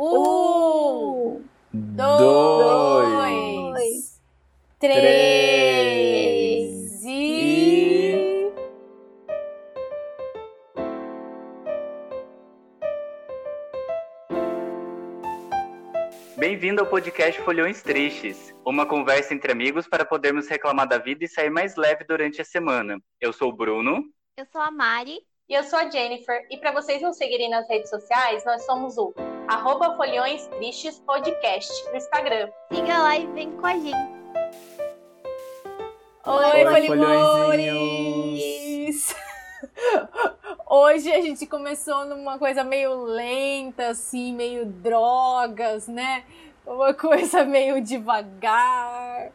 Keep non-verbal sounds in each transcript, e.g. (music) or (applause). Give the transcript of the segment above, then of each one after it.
Um, dois, dois, três e... Bem-vindo ao podcast Folhões Tristes, uma conversa entre amigos para podermos reclamar da vida e sair mais leve durante a semana. Eu sou o Bruno. Eu sou a Mari. E eu sou a Jennifer. E para vocês nos seguirem nas redes sociais, nós somos o arroba Folhões Tristes Podcast no Instagram. Siga lá e vem com a gente. Oi, Oi, folhões! (laughs) Hoje a gente começou numa coisa meio lenta, assim, meio drogas, né? Uma coisa meio devagar.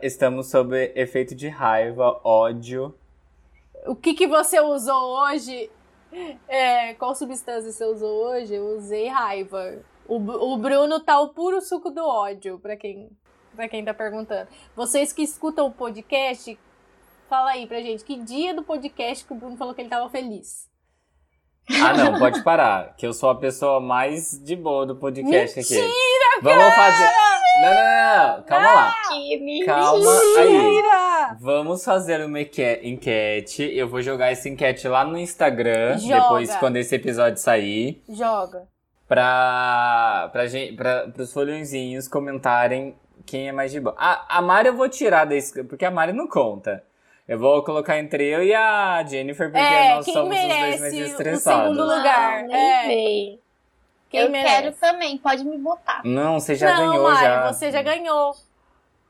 Estamos sob efeito de raiva, ódio. O que, que você usou hoje? É, qual substância você usou hoje? Eu usei raiva. O, o Bruno tá o puro suco do ódio, pra quem, pra quem tá perguntando. Vocês que escutam o podcast, fala aí pra gente, que dia do podcast que o Bruno falou que ele tava feliz? Ah, não, (laughs) pode parar. Que eu sou a pessoa mais de boa do podcast aqui. Mentira, Vamos fazer. Não, não, não. Calma lá. Que mentira! Calma aí. Mentira! Vamos fazer uma enque- enquete. Eu vou jogar essa enquete lá no Instagram. Joga. Depois, quando esse episódio sair. Joga. Pra, pra, gente, pra, pros folhõezinhos comentarem quem é mais de boa. A, a Mari eu vou tirar desse. Porque a Mari não conta. Eu vou colocar entre eu e a Jennifer, porque É, nós somos os dois mais merece o estressados. segundo lugar? Não, nem É. Quem eu merece? quero também, pode me botar. Não, você já não, ganhou Mari, já. você já ganhou.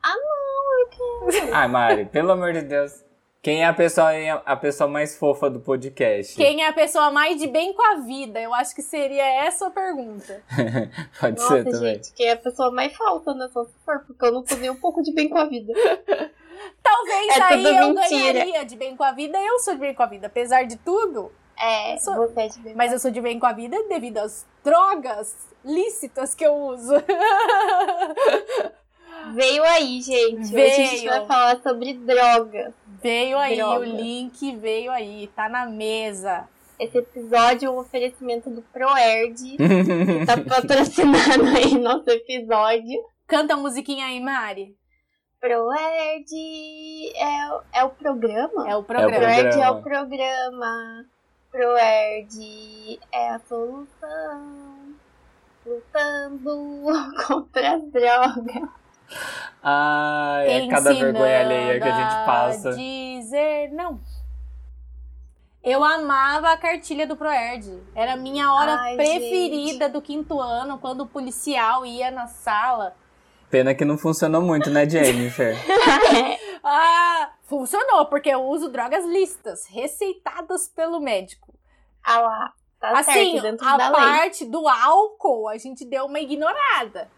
(laughs) Ai, Mari, pelo amor de Deus. Quem é a pessoa, a pessoa mais fofa do podcast? Quem é a pessoa mais de bem com a vida? Eu acho que seria essa a pergunta. (laughs) Pode Nossa, ser também. gente, quem é a pessoa mais falsa nessa se for, porque eu não tô nem um pouco de bem com a vida. (laughs) Talvez É aí eu mentira. ganharia de bem com a vida, eu sou de bem com a vida, apesar de tudo. É, Sou- você é de bem Mas eu sou de bem com a vida devido às drogas lícitas que eu uso. (laughs) Veio aí, gente. Hoje a gente Veio. vai falar sobre drogas. veio aí, Droga. o link veio aí, tá na mesa. Esse episódio é um oferecimento do ProErd. (laughs) que tá patrocinando aí nosso episódio. Canta a musiquinha aí, Mari. ProErd é, o- é o programa? É o programa. ProErd é o programa. ProErd é a solução. Lutando contra as drogas. Ai, é cada vergonha alheia que a gente passa. dizer não. Eu amava a cartilha do Proerd. Era a minha hora Ai, preferida do quinto ano, quando o policial ia na sala. Pena que não funcionou muito, né, Jennifer? (laughs) Ah, funcionou, porque eu uso drogas listas, receitadas pelo médico. ah lá, tá assim, certo, dentro a da lei. parte do álcool, a gente deu uma ignorada.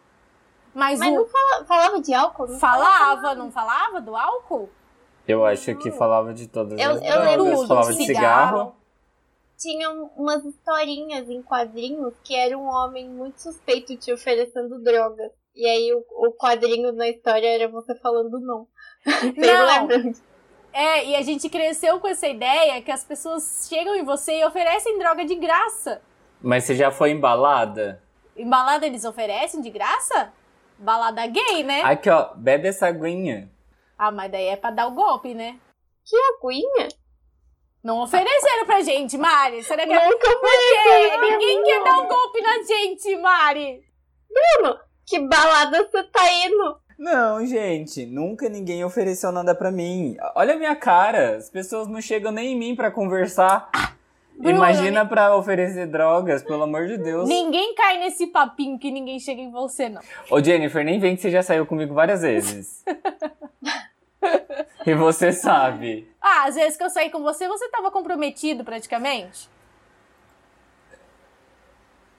Mas, Mas o não fala- falava de álcool? Não falava, não falava do álcool? Eu acho que falava de todas Eu- as eu lembro drogas. Tudo, Falava de cigarro. Tinham umas historinhas em quadrinhos que era um homem muito suspeito te oferecendo drogas. E aí o, o quadrinho na história era você falando não. (laughs) Não. É, e a gente cresceu com essa ideia que as pessoas chegam em você e oferecem droga de graça. Mas você já foi embalada? Em balada eles oferecem de graça? Balada gay, né? Aqui, ó, bebe essa aguinha. Ah, mas daí é pra dar o golpe, né? Que aguinha? Não ofereceram pra gente, Mari. Será que é Nunca Por quê? Ninguém quer dar um golpe na gente, Mari. Que balada você tá indo? Não, gente, nunca ninguém ofereceu nada pra mim. Olha a minha cara, as pessoas não chegam nem em mim pra conversar. Bruno, Imagina pra oferecer drogas, pelo amor de Deus. Ninguém cai nesse papinho que ninguém chega em você, não. Ô Jennifer, nem vem que você já saiu comigo várias vezes. (laughs) e você sabe. Ah, às vezes que eu saí com você, você tava comprometido praticamente.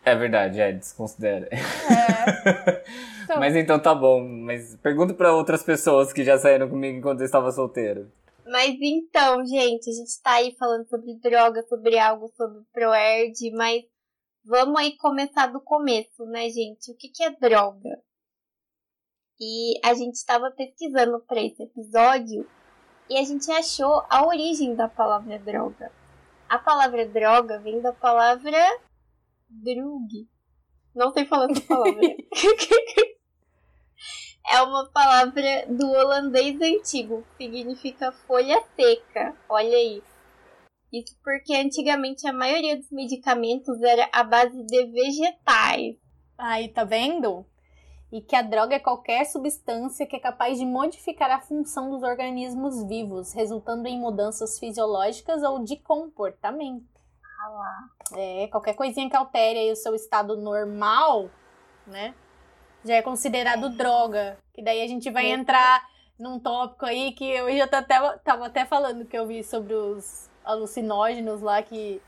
É verdade, é, desconsidera. (laughs) Então, Mas então tá bom, mas pergunta pra outras pessoas que já saíram comigo enquanto eu estava solteiro. Mas então, gente, a gente tá aí falando sobre droga, sobre algo, sobre ProErd, mas vamos aí começar do começo, né, gente? O que, que é droga? E a gente estava pesquisando para esse episódio e a gente achou a origem da palavra droga. A palavra droga vem da palavra drug, Não sei falar essa palavra. (laughs) (laughs) é uma palavra do holandês antigo, que significa folha seca. Olha aí. Isso porque antigamente a maioria dos medicamentos era à base de vegetais. Aí, tá vendo? E que a droga é qualquer substância que é capaz de modificar a função dos organismos vivos, resultando em mudanças fisiológicas ou de comportamento. Ah. É, qualquer coisinha que altere aí o seu estado normal, né? Já é considerado droga. Que daí a gente vai É. entrar num tópico aí que eu já tô até, tava até falando que eu vi sobre os alucinógenos lá que.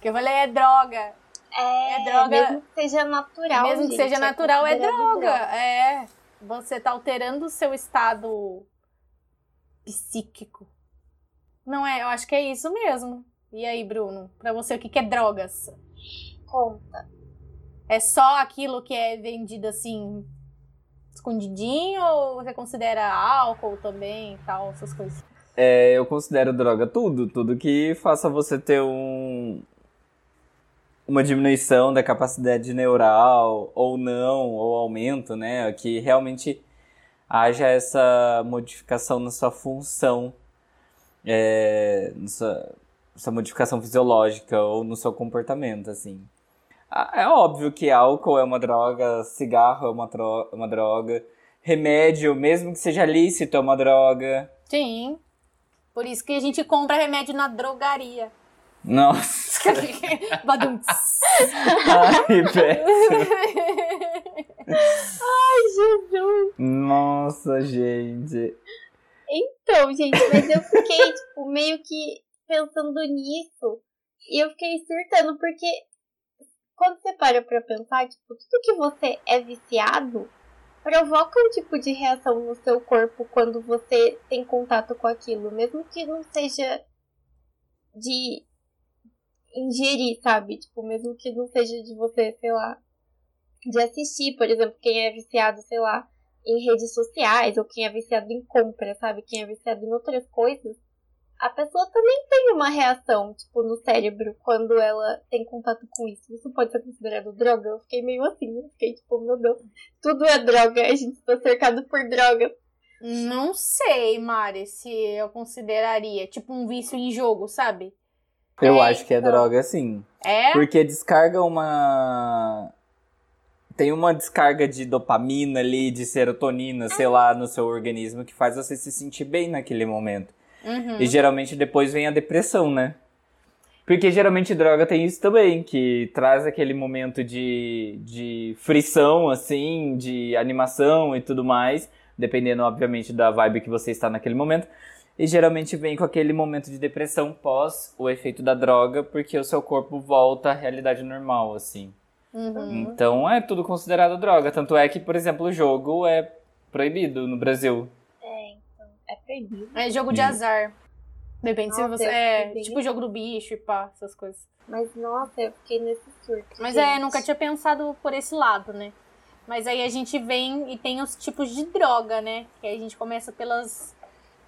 Que eu falei, é droga. É, É droga- Mesmo que seja natural. Mesmo que gente, seja natural, é considerado droga. É. Você tá alterando o seu estado psíquico. Não é? Eu acho que é isso mesmo. E aí, Bruno? Pra você, o que, que é drogas? Conta. É só aquilo que é vendido assim, escondidinho? Ou você considera álcool também e tal, essas coisas? É, eu considero droga tudo, tudo que faça você ter um uma diminuição da capacidade neural ou não, ou aumento, né, que realmente haja essa modificação na sua função, é, na sua, essa modificação fisiológica ou no seu comportamento, assim. Ah, É óbvio que álcool é uma droga, cigarro é uma, tro- uma droga, remédio, mesmo que seja lícito, é uma droga. Sim. Por isso que a gente compra remédio na drogaria. Nossa, (laughs) Badum. ai, péssimo. Jesus! Nossa, gente. Então, gente, mas eu fiquei, tipo, meio que pensando nisso. E eu fiquei surtando, porque quando você para pra pensar, tipo, tudo que você é viciado provoca um tipo de reação no seu corpo quando você tem contato com aquilo. Mesmo que não seja de ingerir, sabe? Tipo, mesmo que não seja de você, sei lá, de assistir, por exemplo, quem é viciado, sei lá, em redes sociais, ou quem é viciado em compra, sabe? Quem é viciado em outras coisas, a pessoa também tem uma reação, tipo, no cérebro quando ela tem contato com isso. Isso pode ser considerado droga? Eu fiquei meio assim, eu fiquei tipo, meu Deus, tudo é droga, a gente tá cercado por drogas. Não sei, Mari, se eu consideraria. Tipo um vício em jogo, sabe? Eu É, acho que é então. droga, sim. É? Porque descarga uma. Tem uma descarga de dopamina ali, de serotonina, sei lá, no seu organismo, que faz você se sentir bem naquele momento. Uhum. E geralmente depois vem a depressão, né? Porque geralmente droga tem isso também, que traz aquele momento de, de frição, assim, de animação e tudo mais, dependendo, obviamente, da vibe que você está naquele momento. E geralmente vem com aquele momento de depressão pós o efeito da droga, porque o seu corpo volta à realidade normal, assim. Uhum. Então é tudo considerado droga. Tanto é que, por exemplo, o jogo é proibido no Brasil. É, é proibido. É jogo de Hum. azar. Depende se Nossa, você. eu É, tipo jogo do bicho e pá, essas coisas. Mas nossa, eu fiquei nesse surto. Mas gente. é, nunca tinha pensado por esse lado, né? Mas aí a gente vem e tem os tipos de droga, né? Que aí a gente começa pelas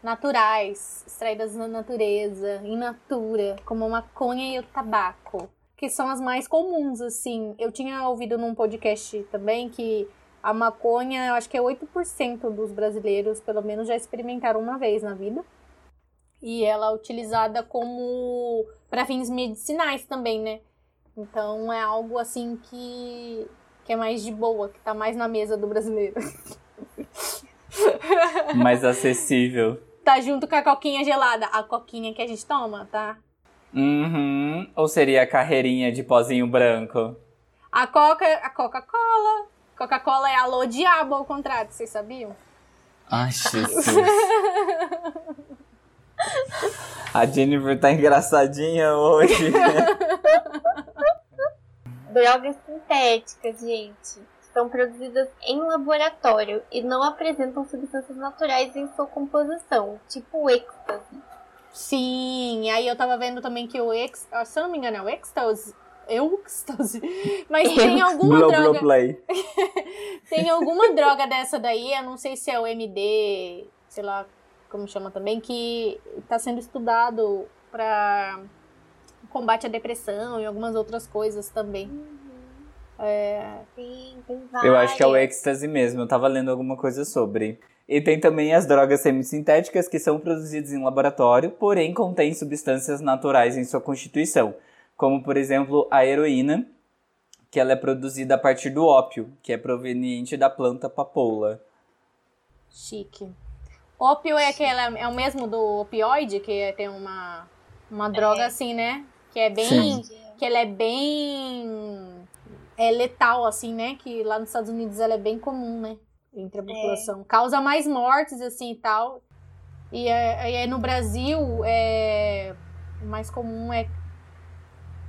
naturais, extraídas na natureza, in natura, como a maconha e o tabaco, que são as mais comuns, assim. Eu tinha ouvido num podcast também que a maconha, eu acho que é 8% dos brasileiros, pelo menos, já experimentaram uma vez na vida. E ela é utilizada como para fins medicinais também, né? Então é algo assim que, que é mais de boa, que tá mais na mesa do brasileiro. (laughs) Mais acessível. Tá junto com a coquinha gelada, a coquinha que a gente toma, tá? Uhum. Ou seria a carreirinha de pozinho branco? A Coca, a Coca-Cola. Coca-Cola é alô diabo ao contrário, vocês sabiam? Ai, Jesus. A Jennifer tá engraçadinha hoje. (laughs) Drogas sintéticas, gente, são produzidas em laboratório e não apresentam substâncias naturais em sua composição, tipo o êxtase. Sim, aí eu tava vendo também que o ex, ah, se eu não me engano é o êxtase, êxtase, (laughs) mas tem alguma Blow, droga, blow, play. (laughs) tem alguma droga dessa daí, eu não sei se é o MD, sei lá como chama também, que tá sendo estudado pra combate à depressão e algumas outras coisas também. É, Sim, tem Eu acho que é o êxtase mesmo, eu tava lendo alguma coisa sobre. E tem também as drogas semissintéticas que são produzidas em laboratório, porém contêm substâncias naturais em sua constituição, como por exemplo a heroína, que ela é produzida a partir do ópio, que é proveniente da planta papoula. chique. Ópio é aquela, é o mesmo do opioide, que é- tem uma, uma droga assim, né? Que é bem. Sim. Que ela é bem. É letal, assim, né? Que lá nos Estados Unidos ela é bem comum, né? Entre a população. Causa mais mortes, assim e tal. E é, e é no Brasil, é, o mais comum é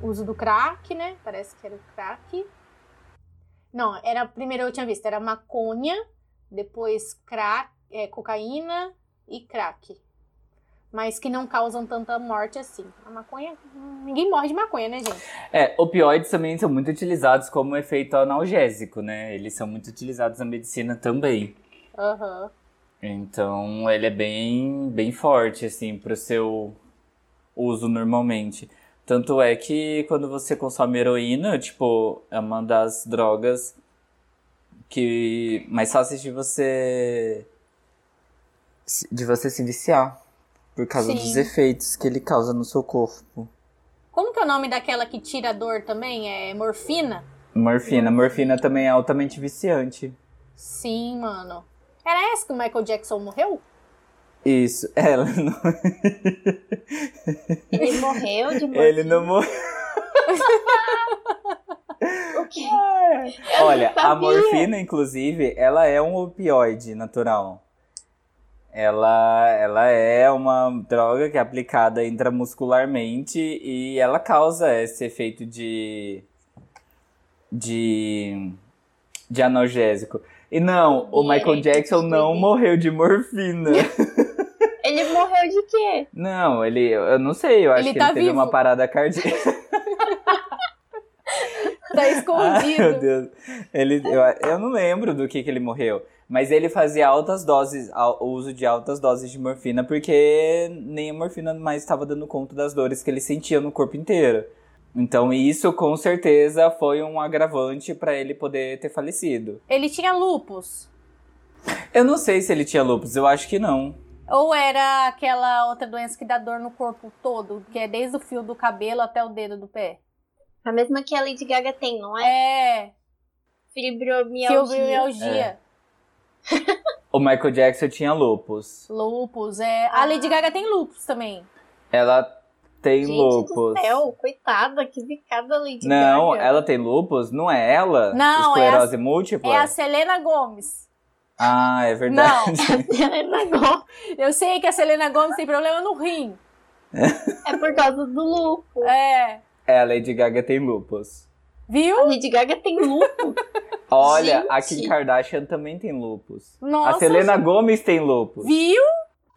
uso do crack, né? Parece que era o crack. Não, era primeiro eu tinha visto, era maconha, depois crack, é, cocaína e crack. Mas que não causam tanta morte assim. A maconha, ninguém morre de maconha, né, gente? É, opioides também são muito utilizados como efeito analgésico, né? Eles são muito utilizados na medicina também. Aham. Então, ele é bem, bem forte, assim, pro seu uso normalmente. Tanto é que quando você consome heroína, tipo, é uma das drogas que mais fáceis de você de você se viciar por causa Sim. dos efeitos que ele causa no seu corpo. Como que é o nome daquela que tira a dor também? É morfina? Morfina, morfina também é altamente viciante. Sim, mano. Era essa que o Michael Jackson morreu? Isso, (laughs) ela não, Ele morreu de morfina. (laughs) ele não morreu. (laughs) O quê? Olha, a morfina, inclusive, ela é um opioide natural. Ela, ela é uma droga que é aplicada intramuscularmente e ela causa esse efeito de. de. de analgésico. E não, o Michael? Jackson não morreu de morfina. Quê? Não, ele. Eu não sei, eu acho Ele que tá ele teve vivo. uma parada cardíaca. (laughs) Tá Ai, meu escondido. Deus. Ele, eu, eu não lembro do que, que ele morreu. Mas ele fazia altas doses, o uso de altas doses de morfina, porque nem a morfina mais estava dando conta das dores que ele sentia no corpo inteiro. Então isso com certeza foi um agravante para ele poder ter falecido. Ele tinha lupus. Eu não sei se ele tinha lúpus, eu acho que não. Ou era aquela outra doença que dá dor no corpo todo, que é desde o fio do cabelo até o dedo do pé? A mesma que a Lady Gaga tem, não é? É, Fibromialgia. fibromialgia. (laughs) O Michael Jackson tinha lúpus. Lupus, é. A Lady Gaga tem lupus também. Ela tem Gente lúpus. do céu, coitada, que zicada a Lady Não, Gaga. ela tem lúpus? Não é ela? Não, é a- Esclerose múltipla? É a Selena Gomes. Ah, é verdade. Selena Gomez. Eu sei que a Selena Gomes tem problema no rim. (laughs) É por causa do lúpus. É. É, a Lady Gaga tem lúpus. Viu? A Lady Gaga tem lúpus. Olha, Gente. a Kim Kardashian também tem lúpus. Nossa. a Selena Gomes tem lúpus. Viu?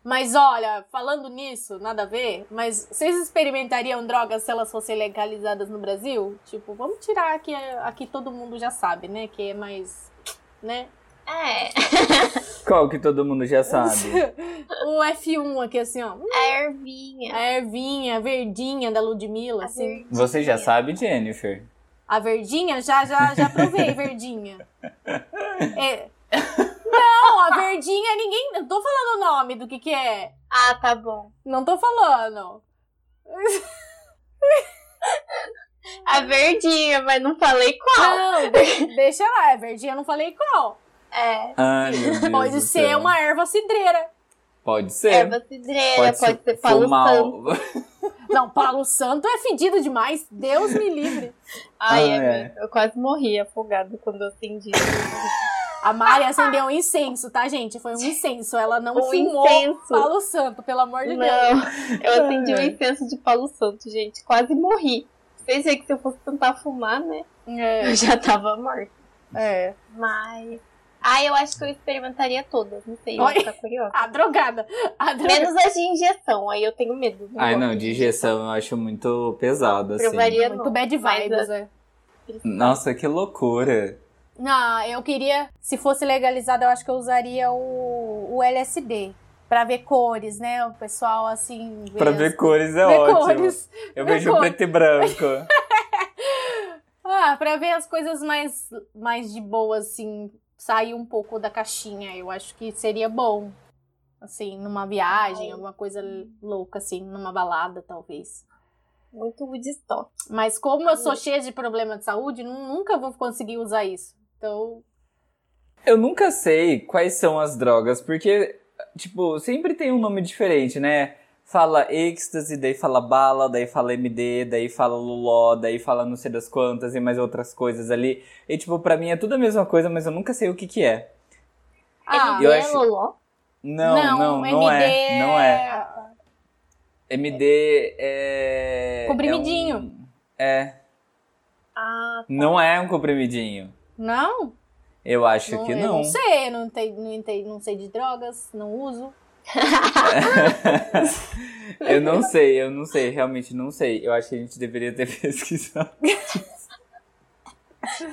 Mas olha, falando nisso, nada a ver, mas vocês experimentariam drogas se elas fossem legalizadas no Brasil? Tipo, vamos tirar aqui, aqui todo mundo já sabe, né? Que é mais, né? É, Qual que todo mundo já sabe? (laughs) o F1 aqui, assim, ó. a ervinha. A ervinha, a verdinha da Ludmilla, A assim. verdinha. Você já sabe, Jennifer? A verdinha, já, já, já provei (laughs) verdinha. É. Não, a verdinha, ninguém... Não tô falando o nome do que que é. Ah, tá bom. Não tô falando. A verdinha, mas não falei qual. Não, de- deixa lá, é verdinha, eu não falei qual. É, Ai, meu (laughs) Deus Pode do ser céu. uma erva cidreira. Pode ser. erva cidreira, pode, ser palo fumar santo. (laughs) Não, Palo Santo é fedido demais. Deus me livre. Ai, Ah, é, é. eu quase morri afogada quando eu acendi. A Mari acendeu um incenso, tá, gente? Foi um incenso. Ela não Um fumou incenso. Palo Santo, pelo amor de Deus. Não, eu acendi um incenso de palo santo, gente. Quase morri. Pensei que se eu fosse tentar fumar, né? É, Eu já tava morta. é. Mas. Ah, eu acho que eu experimentaria todas. Não sei, eu Oi. ficar curiosa. A drogada. A drogada. Menos as de injeção, aí eu tenho medo. Ai, não, de injeção eu acho muito pesado, assim. Provaria Muito não. bad Mas, vibes, é. Nossa, que loucura. Não, eu queria, se fosse legalizado, eu acho que eu usaria o, o LSD. Pra ver cores, né? O pessoal, assim... Pra as- ver cores é ver ótimo. cores. Eu ver vejo cores. preto e branco. Ah, (laughs) Ah, pra ver as coisas mais, mais de boa, assim, sair um pouco da caixinha, eu acho que seria bom. Assim, numa viagem, alguma coisa louca, assim, numa balada, talvez. Muito Woodstock. Mas como eu sou cheia de problema de saúde, nu- nunca vou conseguir usar isso. Então, Eu nunca sei quais são as drogas, porque, tipo, sempre tem um nome diferente, né? Fala êxtase, daí fala bala, daí fala MD, daí fala luló, daí fala não sei das quantas e mais outras coisas ali. E, tipo, pra mim é tudo a mesma coisa, mas eu nunca sei o que que é. ah, MD eu é acho- Loló? Não, não, não, MD é. Não é. MD é. Comprimidinho. É, um- é. Ah, Não é um comprimidinho. Não? Eu acho que eu não. não sei, eu não, tenho, não, entendo, não sei de drogas, não uso. Eu não sei, eu não sei, realmente não sei. Eu acho que a gente deveria ter (laughs) pesquisado.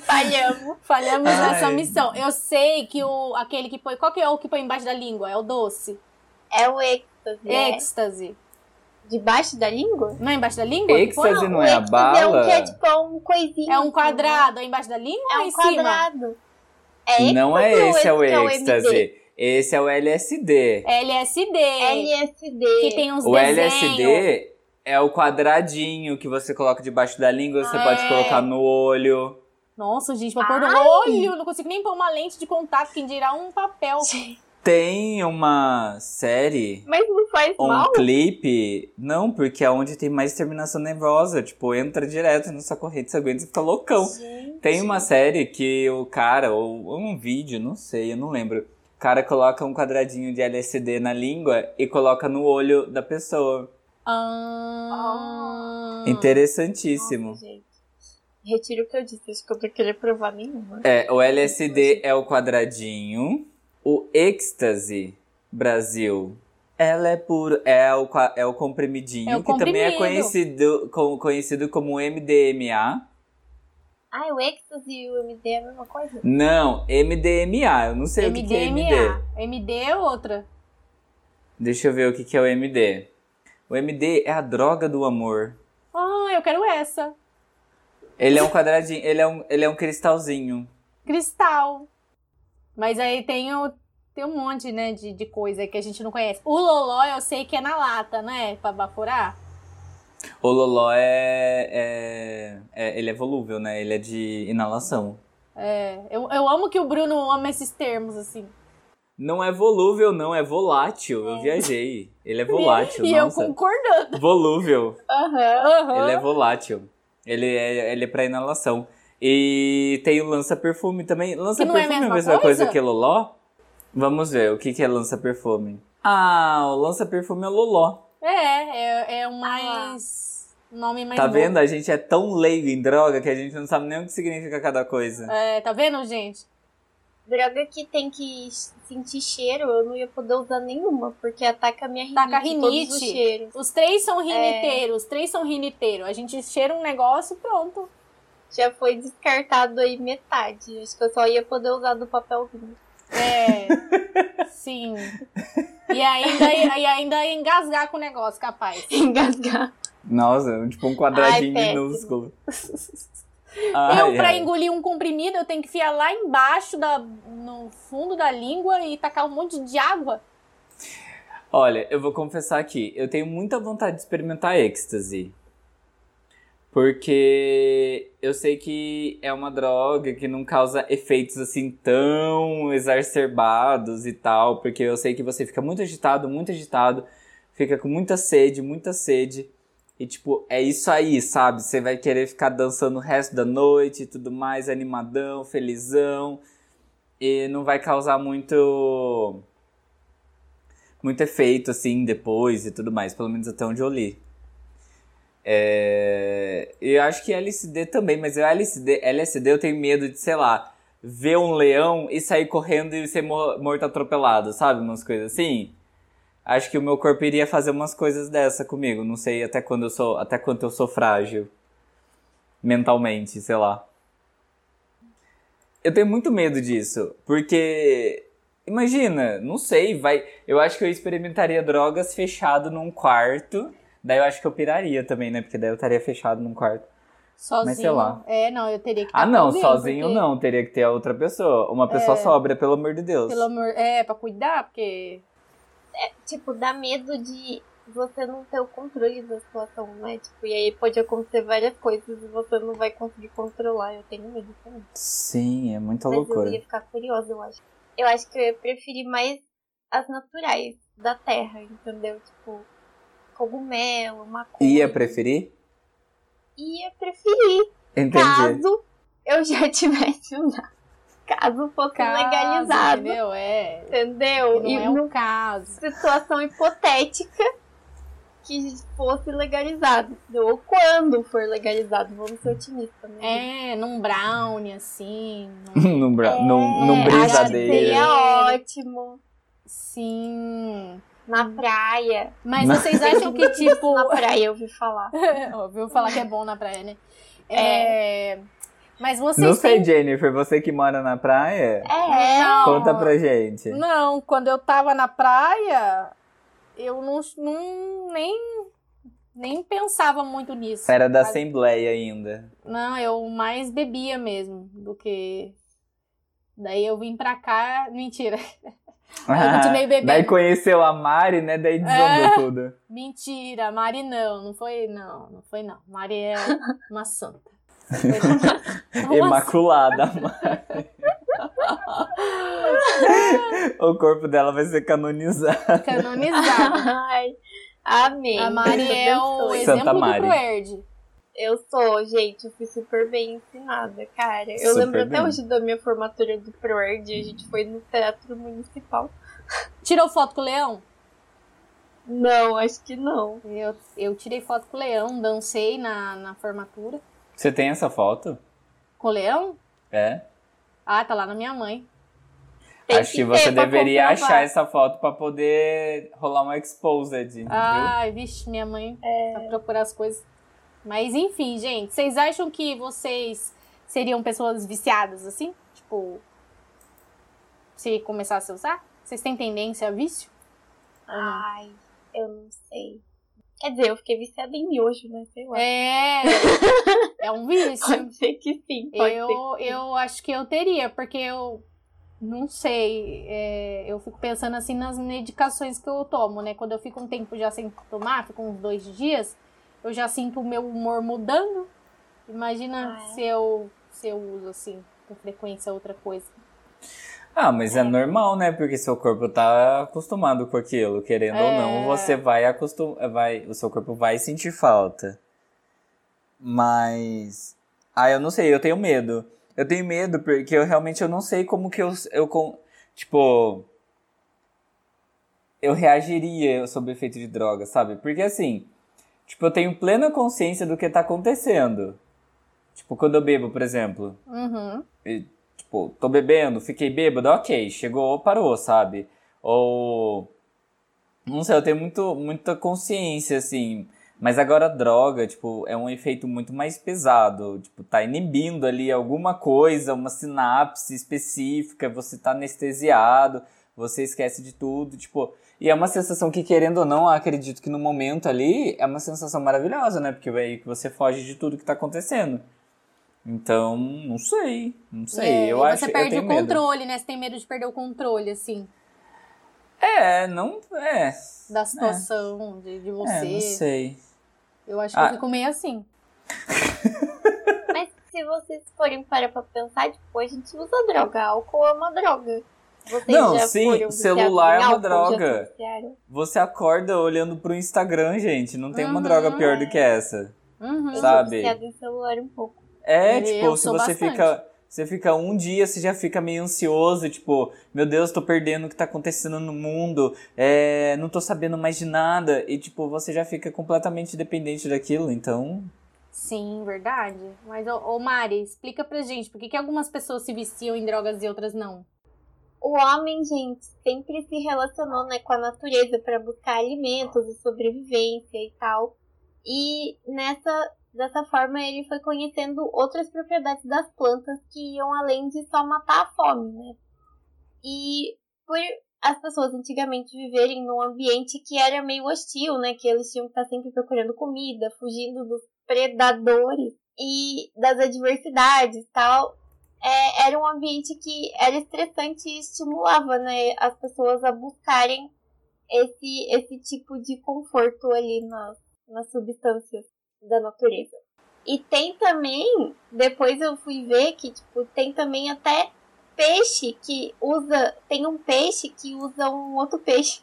falhamos. Falhamos Ai. nessa missão. Eu sei que o aquele que põe. Qual que é o que põe embaixo da língua? É o doce. É o êxtase. É. Êxtase. Debaixo da língua? Não é embaixo da língua? Êxtase não é a êxtase é um bala? que é tipo um coisinho. É um assim, quadrado. É embaixo da língua né? É ou um em cima? quadrado. É não é esse, é o que êxtase. Esse é o LSD. LSD. LSD. Que tem uns O desenhos. LSD é o quadradinho que você coloca debaixo da língua, você Ah, pode é. colocar no olho. Nossa, gente, pra pôr no olho. Não consigo nem pôr uma lente de contato, quem dirá um papel. Tem uma série, Mas não faz um mal? clipe. Não, porque é onde tem mais terminação nervosa. Tipo, entra direto na sua corrente sanguínea e você fica loucão. Gente. Tem uma série que o cara, ou um vídeo, não sei, eu não lembro. O cara coloca um quadradinho de LSD na língua e coloca no olho da pessoa. Ah. Interessantíssimo. Nossa, gente. Retiro o que eu disse, acho que eu não queria provar nenhuma. É, o LSD é o quadradinho. O êxtase, Brasil, ela é puro, é o, é o comprimidinho, É o que também é conhecido, conhecido como MDMA. Ah, o êxtase e o MD é a mesma coisa? Não, MDMA, eu não sei o que, que é MD. MDMA. MD é outra. Deixa eu ver o que, que é o MD. O MD é a droga do amor. Ah, eu quero essa. Ele é um quadradinho, ele é um, ele é um cristalzinho. Cristal. Mas aí tem, o, tem um monte, né, de, de coisa que a gente não conhece. O Loló eu sei que é na lata, né? Pra baforar. O Loló é, é, é- Ele é volúvel, né? Ele é de inalação. É, eu, eu amo que o Bruno ama esses termos, assim. Não é volúvel, não, é volátil. Eu viajei. Ele é volátil, (laughs) e eu nossa. concordando. Volúvel. Aham. Aham. Ele é volátil. Ele é, ele é pra inalação. E tem o lança-perfume também. não é Lança-perfume é a mesma mesma coisa? coisa? que loló? Vamos ver, o que, que é lança-perfume? Ah, o lança-perfume é loló. É, é, é o mais. nome mais Tá bom. vendo? A gente é tão leigo em droga que a gente não sabe nem o que significa cada coisa. É, tá vendo, gente? Droga que tem que sentir cheiro, eu não ia poder usar nenhuma, porque ataca a minha rinite. Taca todos os rinite. cheiros. Os três são riniteiros, os três são riniteiros. A gente cheira um negócio pronto. Já foi descartado aí metade. Acho que eu só ia poder usar do papelzinho. É. sim. E ainda, e ainda engasgar com o negócio, capaz. Engasgar. Nossa, tipo um quadradinho Ai, minúsculo. eu, Ai, pra ai. engolir um comprimido, eu tenho que enfiar lá embaixo, da, no fundo da língua e tacar um monte de água. Olha, eu vou confessar aqui, eu tenho muita vontade de experimentar êxtase. Porque eu sei que é uma droga que não causa efeitos assim tão exacerbados e tal. Porque eu sei que você fica muito agitado, muito agitado, fica com muita sede, muita sede. E tipo, é isso aí, sabe? Você vai querer ficar dançando o resto da noite e tudo mais, animadão, felizão. E não vai causar muito muito efeito, assim, depois e tudo mais, pelo menos até onde eu li. É... Eu acho que LSD também, mas o LSD, LSD eu tenho medo de, sei lá, ver um leão e sair correndo e ser mo- morto atropelado, sabe? Umas coisas assim. Acho que o meu corpo iria fazer umas coisas dessa comigo. Não sei até quando eu sou, até quanto eu sou frágil. Mentalmente, sei lá. Eu tenho muito medo disso, porque imagina, não sei, vai, eu acho que eu experimentaria drogas fechado num quarto. Daí eu acho que eu piraria também, né? Porque daí eu estaria fechado num quarto. Sozinho. Mas sei lá. É, não, eu teria que Ah, estar não, alguém, sozinho porque, não. Teria que ter a outra pessoa. Uma pessoa É. sobra, pelo amor de Deus. Pelo amor. É, pra cuidar, porque. Tipo, dá medo de você não ter o controle da situação, né? Tipo, e aí pode acontecer várias coisas e você não vai conseguir controlar. Eu tenho medo também. Sim, é muita Mas eu loucura. ia ficar curiosa, eu acho. Eu acho que eu ia preferir mais as naturais da terra, entendeu? Tipo, cogumelo, maconha. Ia preferir? Ia preferir. Entendi. Caso eu já (laughs) tivesse usado. Caso fosse Caso, legalizado. Entendeu? É. Entendeu? Não E é no um caso. situação hipotética que fosse legalizado. Ou quando for legalizado, vamos ser otimistas, né? É, num brownie, assim. (laughs) num- num, bra... É, num, num que brisadeiro. Seria ótimo. Sim. Na praia. Mas Não. vocês acham que, tipo. Na praia, eu ouvi falar. (laughs) Ouviu falar que é bom na praia, né? É. Mas vocês Não sei, têm- Jennifer, você que mora na praia, É. Não. conta pra gente. Não, quando eu tava na praia, eu não, não nem, nem pensava muito nisso. Era da Assembleia ainda. Não, eu mais bebia mesmo do que. Daí eu vim pra cá. Mentira. Eu continuei bebendo. Daí conheceu a Mari, né? Daí desandou É. tudo. Mentira, Mari não, não foi não, não foi não. Mari é (laughs) uma santa. Uma Imaculada, a Mari. (laughs) o corpo dela vai ser canonizado. santa canonizada. Ai, amém. A Mari é o abençoe. Santa exemplo do Mari. Proerd. Eu sou, gente, eu fui super bem ensinada, cara. Eu Super lembro até bem. hoje da minha formatura do ProErd, a gente foi no teatro municipal. Tirou foto com o leão? Não, acho que não. Eu, eu tirei foto com o leão, dancei na, na formatura. Você tem essa foto? Com o leão? É? Ah, tá lá na minha mãe. Tem Acho que ter você deveria comprovar. achar essa foto pra poder rolar um exposed, viu? Ai, vixe, minha mãe É. vai procurar as coisas. Mas enfim, gente, vocês acham que vocês seriam pessoas viciadas assim? Tipo, se começasse a usar? Vocês têm tendência a vício? Ai, eu não sei. Quer dizer, eu fiquei viciada em miojo, né? Sei lá. É, (laughs) é um vício. Pode ser que sim. Eu, ser que sim. eu acho que eu teria, porque eu não sei. é, eu fico pensando assim nas medicações que eu tomo, né? Quando eu fico um tempo já sem tomar, fico uns dois dias, eu já sinto o meu humor mudando. Imagina Ah, é? se eu se eu uso assim com frequência outra coisa. Ah, mas é normal, né? Porque seu corpo tá acostumado com aquilo. Querendo ou não, É. você vai acostumar. Vai, o seu corpo vai sentir falta. Mas. Ah, eu não sei, eu tenho medo. Eu tenho medo porque eu realmente eu não sei como que eu. eu com, tipo. Eu reagiria sob o efeito de droga, sabe? Porque assim. Tipo, eu tenho plena consciência do que tá acontecendo. Tipo, quando eu bebo, por exemplo. Uhum. Tipo, tô bebendo, fiquei bêbado, ok, chegou, parou, sabe? Ou. Não sei, eu tenho muito, muita consciência, assim. Mas agora droga, tipo, é um efeito muito mais pesado. Tipo, tá inibindo ali alguma coisa, uma sinapse específica, você tá anestesiado, você esquece de tudo, tipo. E é uma sensação que, querendo ou não, acredito que no momento ali é uma sensação maravilhosa, né? Porque aí que você foge de tudo que tá acontecendo. Então, não sei. Não sei. É, eu e acho você eu perde tenho o medo. controle, né? Você tem medo de perder o controle, assim, É, não. É. da situação, de, de você. É, não sei. Eu acho que Ah. eu fico meio assim. (laughs) Mas se vocês forem parar pra pensar, tipo, a gente usa droga. Álcool é uma droga. Vocês Não, sim, celular é uma droga. Você acorda olhando pro Instagram, gente. Não tem uma Uhum. droga pior do que essa. Uhum. Eu Sabe? em celular um pouco. É, Eu tipo, se você bastante. fica. Você fica um dia, você já fica meio ansioso, tipo, meu Deus, tô perdendo o que tá acontecendo no mundo, é, não tô sabendo mais de nada, e tipo, você já fica completamente dependente daquilo, então. Sim, verdade. Mas, ô, ô Mari, explica pra gente, por que, que algumas pessoas se viciam em drogas e outras não? O homem, gente, sempre se relacionou né, com a natureza para buscar alimentos e sobrevivência e tal. E nessa dessa forma ele foi conhecendo outras propriedades das plantas que iam além de só matar a fome, né? E por as pessoas antigamente viverem num ambiente que era meio hostil, né? Que eles tinham que estar sempre procurando comida, fugindo dos predadores. e das adversidades tal, é, era um ambiente que era estressante e estimulava né, as pessoas a buscarem esse, esse tipo de conforto ali nas, nas substâncias da natureza. E tem também, depois eu fui ver que tipo, tem também até peixe que usa. Tem um peixe que usa um outro peixe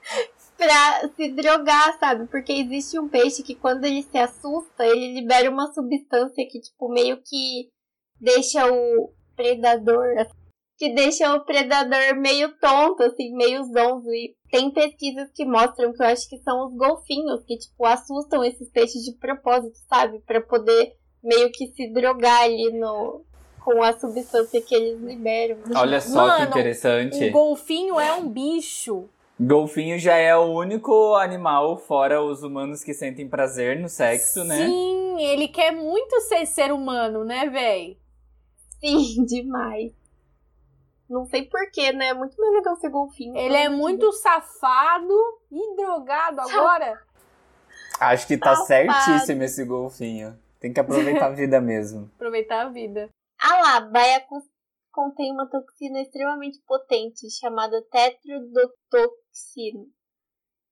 (laughs) pra se drogar, sabe? Porque existe um peixe que quando ele se assusta, ele libera uma substância que, tipo, meio que deixa o predador. Que deixa o predador meio tonto, assim, meio zonzo. E tem pesquisas que mostram que eu acho que são os golfinhos que, tipo, assustam esses peixes de propósito, sabe? para poder meio que se drogar ali no, com a substância que eles liberam. Olha só Mano, que interessante. O golfinho é um bicho. Golfinho já é o único animal, fora os humanos, que sentem prazer no sexo, né? Sim, ele quer muito ser ser humano, né, véi? Sim, (laughs) demais. Não sei porquê, né? É muito mais legal ser golfinho. Ele é muito safado e drogado agora. Acho que tá Safado. certíssimo esse golfinho. Tem que aproveitar a vida mesmo. (laughs) Aproveitar a vida. Ah lá, baiacu contém uma toxina extremamente potente chamada tetrodotoxina,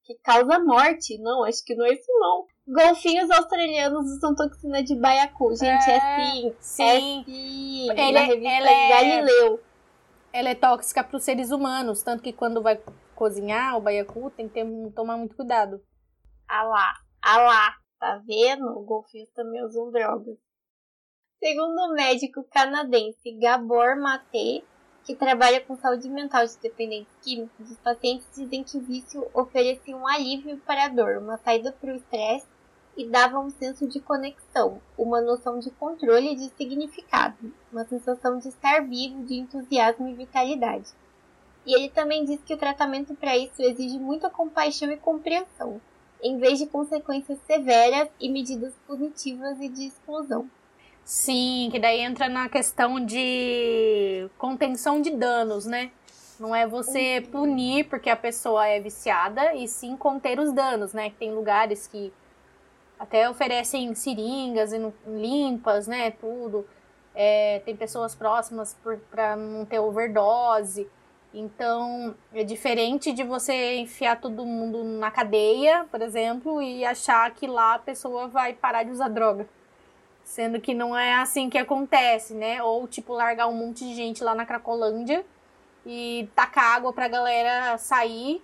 que causa morte. Não, acho que não é isso não. Golfinhos australianos usam toxina de baiacu. Gente, é, É, sim. sim. É sim. Ele Na é- revista ela é- Galileu. Ela é tóxica para os seres humanos, tanto que quando vai cozinhar o baiacu tem que ter, tomar muito cuidado. Ah lá, ah lá. Tá vendo? Golfinhos também usam drogas. Segundo o médico canadense Gabor Mate, que trabalha com saúde mental de dependentes químicos, os pacientes dizem que o vício oferecia um alívio para a dor, uma saída para o estresse e dava um senso de conexão, uma noção de controle e de significado, uma sensação de estar vivo, de entusiasmo e vitalidade. E ele também diz que o tratamento para isso exige muita compaixão e compreensão, em vez de consequências severas e medidas punitivas e de exclusão. Sim, que daí entra na questão de contenção de danos, né? Não é você punir porque a pessoa é viciada, e sim conter os danos, né? Que tem lugares que até oferecem seringas limpas, né? Tudo. É, tem pessoas próximas para não ter overdose. Então, é diferente de você enfiar todo mundo na cadeia, por exemplo, e achar que lá a pessoa vai parar de usar droga. Sendo que não é assim que acontece, né? Ou, tipo, largar um monte de gente lá na Cracolândia e tacar água pra galera sair.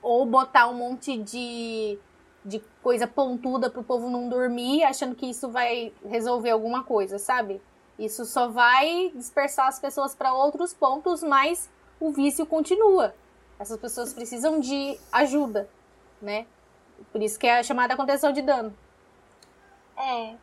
Ou botar um monte de, de coisa pontuda pro povo não dormir, achando que isso vai resolver alguma coisa, sabe? Isso só vai dispersar as pessoas para outros pontos, mas o vício continua. Essas pessoas precisam de ajuda, né? Por isso que é a chamada contenção de dano. É.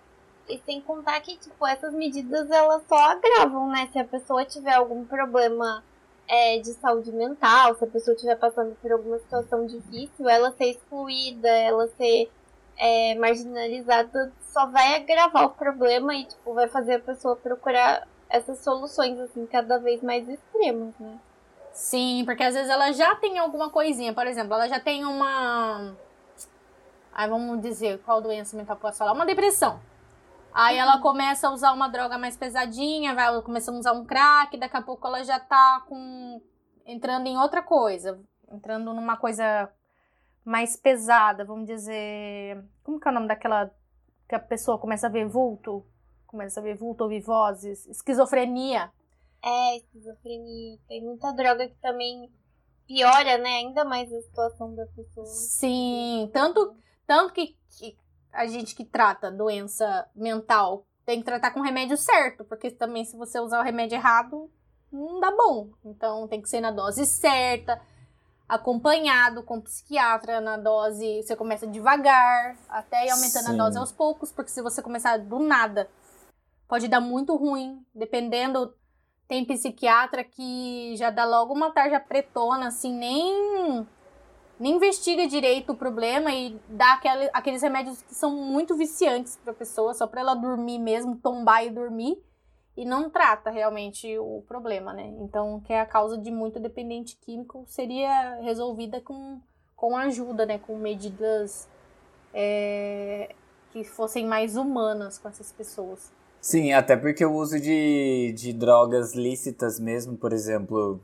E sem contar que, tipo, essas medidas elas só agravam, né? Se a pessoa tiver algum problema é, de saúde mental, se a pessoa estiver passando por alguma situação difícil, ela ser excluída, ela ser é, marginalizada, só vai agravar o problema e, tipo, vai fazer a pessoa procurar essas soluções, assim, cada vez mais extremas, né? Sim, porque às vezes ela já tem alguma coisinha. Por exemplo, ela já tem uma. Aí vamos dizer qual doença mental posso falar? Uma depressão. Aí ela começa a usar uma droga mais pesadinha, vai começando a usar um crack, daqui a pouco ela já tá com. entrando em outra coisa. Entrando numa coisa mais pesada, vamos dizer. Como que é o nome daquela. que a pessoa começa a ver vulto? Começa a ver vulto, ouvir vozes. Esquizofrenia. É, esquizofrenia. Tem muita droga que também piora, né? Ainda mais a situação da pessoa. Sim, tanto, tanto que, que a gente que trata doença mental tem que tratar com o remédio certo, porque também se você usar o remédio errado, não dá bom. Então tem que ser na dose certa, acompanhado com psiquiatra na dose, você começa devagar, até ir aumentando Sim. a dose aos poucos, porque se você começar do nada, pode dar muito ruim, dependendo tem psiquiatra que já dá logo uma tarja pretona, assim, nem, nem investiga direito o problema e dá aquele, aqueles remédios que são muito viciantes pra pessoa, só pra ela dormir mesmo, tombar e dormir, e não trata realmente o problema, né? Então, que é a causa de muito dependente químico, seria resolvida com, com ajuda, né? Com medidas é, que fossem mais humanas com essas pessoas. Sim, até porque o uso de, de drogas lícitas mesmo, por exemplo,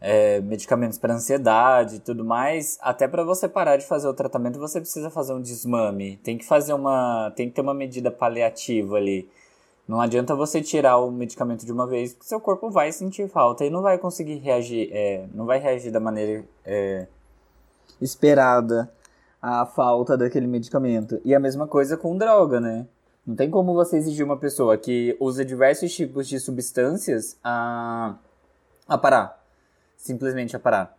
é, medicamentos para ansiedade e tudo mais, até para você parar de fazer o tratamento, você precisa fazer um desmame. Tem que fazer uma. Tem que ter uma medida paliativa ali. Não adianta você tirar o medicamento de uma vez, porque seu corpo vai sentir falta e não vai conseguir reagir, é, não vai reagir da maneira é, esperada à falta daquele medicamento. E a mesma coisa com droga, né? Não tem como você exigir uma pessoa que usa diversos tipos de substâncias a, a parar. Simplesmente a parar.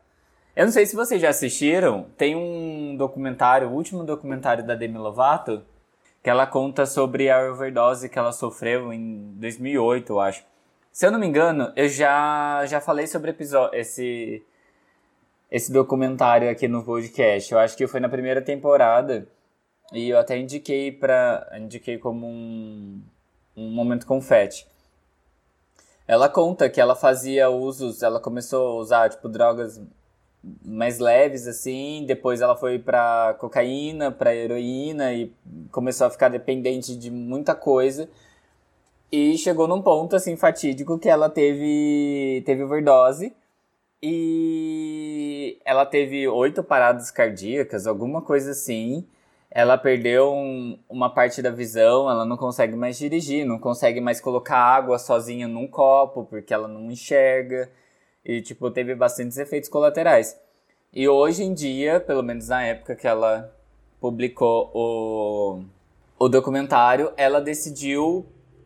Eu não sei se vocês já assistiram, tem um documentário, o último documentário da Demi Lovato, que ela conta sobre a overdose que ela sofreu em 2008, eu acho. Se eu não me engano, eu já, já falei sobre esse, esse documentário aqui no podcast. Eu acho que foi na primeira temporada e eu até indiquei para indiquei como um, um momento confete. Ela conta que ela fazia usos, ela começou a usar tipo drogas mais leves assim, depois ela foi para cocaína, para heroína e começou a ficar dependente de muita coisa. E chegou num ponto assim fatídico que ela teve teve overdose e ela teve oito paradas cardíacas, alguma coisa assim. Ela perdeu um, uma parte da visão, ela não consegue mais dirigir, não consegue mais colocar água sozinha num copo porque ela não enxerga. E, tipo, teve bastantes efeitos colaterais. E hoje em dia, pelo menos na época que ela publicou o, o documentário, ela decidiu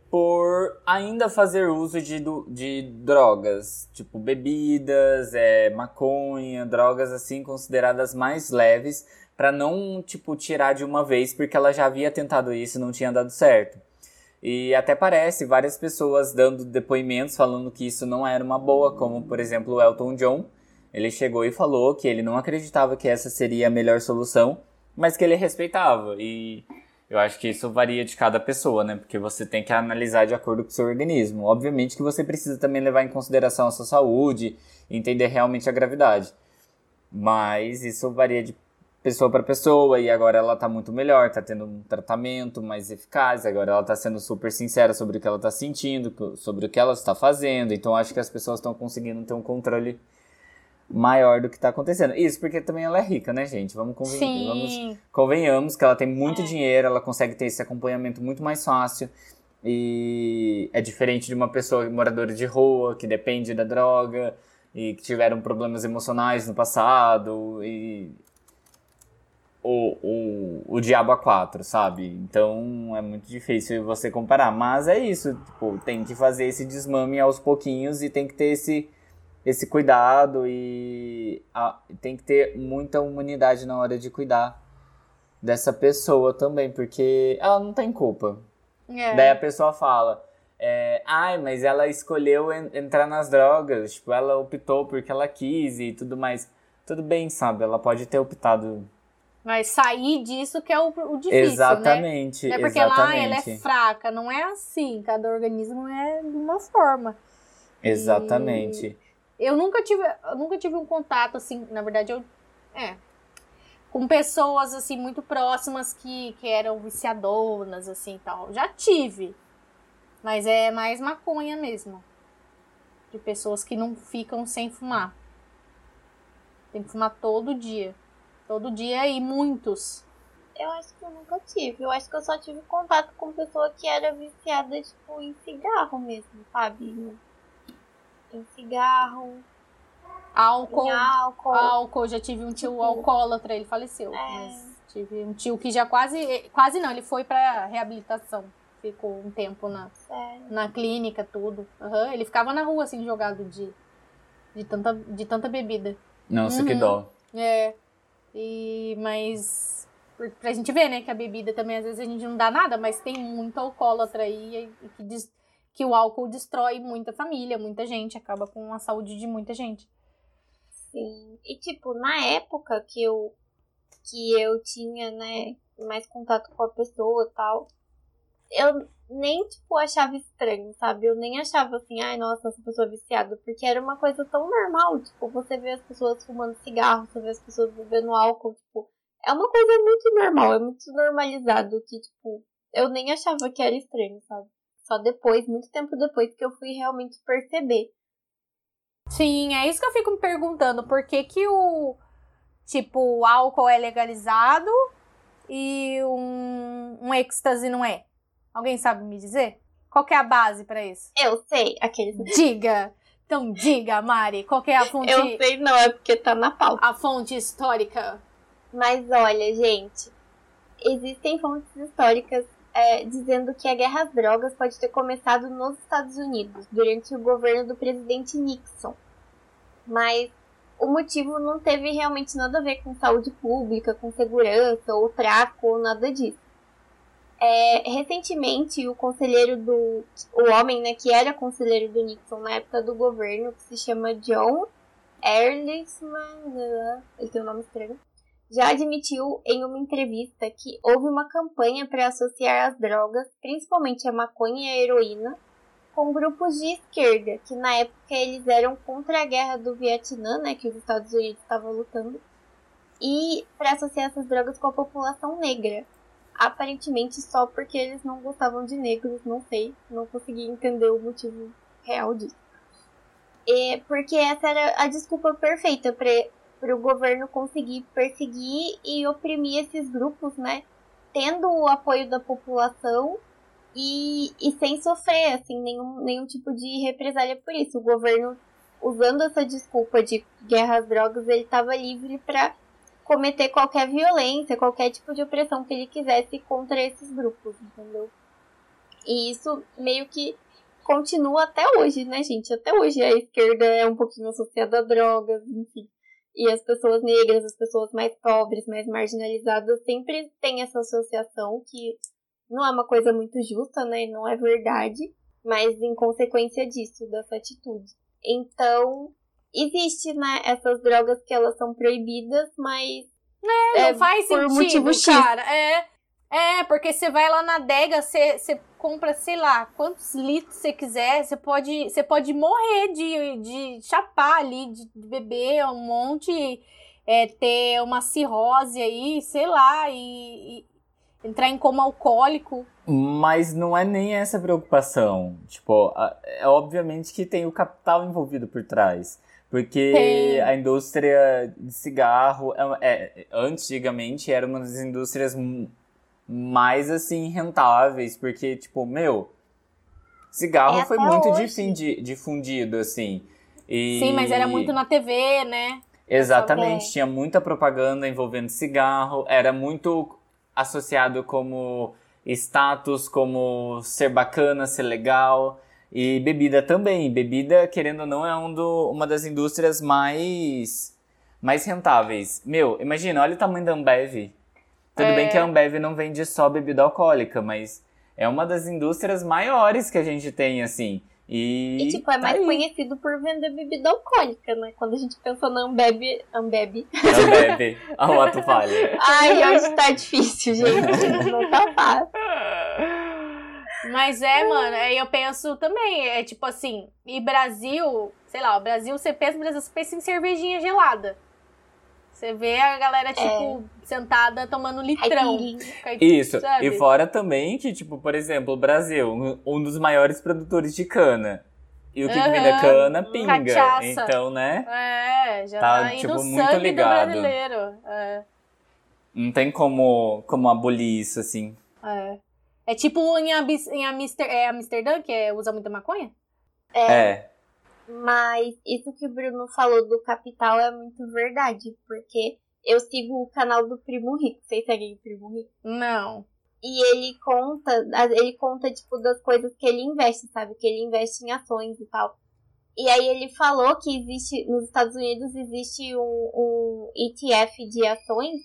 por ainda fazer uso de, de drogas, tipo bebidas, é, maconha, drogas assim consideradas mais leves, para não tipo tirar de uma vez, porque ela já havia tentado isso e não tinha dado certo. E até parece várias pessoas dando depoimentos falando que isso não era uma boa, como por exemplo o Elton John. Ele chegou e falou que ele não acreditava que essa seria a melhor solução, mas que ele respeitava. E eu acho que isso varia de cada pessoa, né? Porque você tem que analisar de acordo com o seu organismo. Obviamente que você precisa também levar em consideração a sua saúde, entender realmente a gravidade. Mas isso varia de pessoa para pessoa e agora ela tá muito melhor, tá tendo um tratamento mais eficaz, agora ela tá sendo super sincera sobre o que ela tá sentindo, sobre o que ela está fazendo, então acho que as pessoas estão conseguindo ter um controle maior do que tá acontecendo. Isso porque também ela é rica, né, gente? Vamos, conven vamos convenhamos que ela tem muito é. dinheiro, ela consegue ter esse acompanhamento muito mais fácil. E é diferente de uma pessoa moradora de rua que depende da droga e que tiveram problemas emocionais no passado e o, o, o Diabo a 4, sabe? Então é muito difícil você comparar. Mas é isso, tipo, tem que fazer esse desmame aos pouquinhos e tem que ter esse, esse cuidado e a, tem que ter muita humanidade na hora de cuidar dessa pessoa também, porque ela não tem culpa. É. Daí a pessoa fala. É, Ai, mas ela escolheu en entrar nas drogas, tipo, ela optou porque ela quis e tudo mais. Tudo bem, sabe? Ela pode ter optado mas sair disso que é o, o difícil, exatamente, né? Não é porque exatamente. lá ela é fraca, não é assim. Cada organismo é de uma forma. Exatamente. E eu nunca tive, eu nunca tive um contato assim, na verdade eu é com pessoas assim muito próximas que, que eram viciadoras assim tal. Já tive. Mas é mais maconha mesmo. De pessoas que não ficam sem fumar. Tem que fumar todo dia. Todo dia e muitos. Eu acho que eu nunca tive. Eu acho que eu só tive contato com pessoa que era viciada, tipo, em cigarro mesmo, sabe? Em cigarro. Álcool. Em álcool. Álcool. Já tive um tio tipo, alcoólatra, ele faleceu. É. Mas tive um tio que já quase. Quase não, ele foi pra reabilitação. Ficou um tempo na, na clínica, tudo. Uhum. Ele ficava na rua, assim, jogado de, de, tanta, de tanta bebida. Nossa, uhum. que dó. É. E, mas pra gente ver, né, que a bebida também às vezes a gente não dá nada, mas tem muito alcoólatra aí que, diz, que o álcool destrói muita família, muita gente, acaba com a saúde de muita gente. Sim. E tipo, na época que eu que eu tinha, né, mais contato com a pessoa, tal, eu nem, tipo, achava estranho, sabe? Eu nem achava assim, ai, nossa, essa pessoa é viciada, porque era uma coisa tão normal, tipo, você vê as pessoas fumando cigarro, você vê as pessoas bebendo álcool, tipo, é uma coisa muito normal, é muito normalizado que, tipo, eu nem achava que era estranho, sabe? Só depois, muito tempo depois, que eu fui realmente perceber. Sim, é isso que eu fico me perguntando. Por que, que o. Tipo, o álcool é legalizado e um, um êxtase não é? Alguém sabe me dizer? Qual é a base pra isso? Eu sei, aqueles. Diga! Então diga, Mari, qual que é a fonte. Eu sei, não, é porque tá na pauta. A fonte histórica. Mas olha, gente, existem fontes históricas é, dizendo que a guerra às drogas pode ter começado nos Estados Unidos, durante o governo do presidente Nixon. Mas o motivo não teve realmente nada a ver com saúde pública, com segurança, ou tráfico, ou nada disso. É, recentemente, o conselheiro do. O homem, né, que era conselheiro do Nixon na época do governo, que se chama John Ehrlichman. Ele tem um nome estranho já admitiu em uma entrevista que houve uma campanha para associar as drogas, principalmente a maconha e a heroína, com grupos de esquerda, que na época eles eram contra a guerra do Vietnã, né, que os Estados Unidos estavam lutando, e para associar essas drogas com a população negra. Aparentemente só porque eles não gostavam de negros, não sei, não consegui entender o motivo real disso. E porque essa era a desculpa perfeita para o governo conseguir perseguir e oprimir esses grupos, né? Tendo o apoio da população e, e sem sofrer, assim, nenhum, nenhum tipo de represália por isso. O governo, usando essa desculpa de guerra às drogas, ele estava livre para cometer qualquer violência, qualquer tipo de opressão que ele quisesse contra esses grupos, entendeu? E isso meio que continua até hoje, né, gente? Até hoje a esquerda é um pouquinho associada a drogas, enfim. E as pessoas negras, as pessoas mais pobres, mais marginalizadas, sempre têm essa associação que não é uma coisa muito justa, né? Não é verdade, mas em consequência disso, dessa atitude. Então, existe, né, essas drogas que elas são proibidas, mas. É, não é, faz por sentido, motivo X. cara. É, é, porque você vai lá na adega, você, você compra, sei lá, quantos litros você quiser, você pode, você pode morrer de, de chapar ali, de beber um monte, é, ter uma cirrose aí, sei lá, e, e entrar em coma alcoólico. Mas não é nem essa preocupação. Tipo, é obviamente que tem o capital envolvido por trás. Porque tem. a indústria de cigarro, é, é, antigamente, era uma das indústrias mais assim rentáveis, porque tipo, meu, cigarro é foi muito hoje. difundido assim. E... Sim, mas era muito na TV, né? Exatamente, tinha muita propaganda envolvendo cigarro, era muito associado como status, como ser bacana, ser legal. E bebida também. Bebida, querendo ou não, é um do, uma das indústrias mais, mais rentáveis. Meu, imagina, olha o tamanho da Ambev. Tudo é... bem que a Ambev não vende só bebida alcoólica, mas é uma das indústrias maiores que a gente tem, assim. E, e tipo, é tá mais aí. conhecido por vender bebida alcoólica, né? Quando a gente pensa na Ambev. Ambev. Ambev. A o ato falha. Ai, hoje tá difícil, gente. Não tá fácil. (laughs) Mas é, mano, aí eu penso também, é tipo assim, e Brasil, sei lá, o Brasil, você pensa, Brasil, você pensa em cervejinha gelada. Você vê a galera, tipo, é. sentada tomando litrão. Isso. Sabe? E fora também que, tipo, por exemplo, o Brasil, um dos maiores produtores de cana. E o que, uhum. vem da cana pinga. Cachaça. Então, né? É, já tá, tá tipo, muito ligado. brasileiro. É. Não tem como, como abolir isso, assim. É. É tipo em, em Amster, é Amsterdã, que é, usa muita maconha? É. é. Mas isso que o Bruno falou do capital é muito verdade, porque eu sigo o canal do Primo Rico. Vocês seguem o Primo Rico? Não. E ele conta, ele conta, tipo, das coisas que ele investe, sabe? Que ele investe em ações e tal. E aí ele falou que existe, nos Estados Unidos existe um, um ETF de ações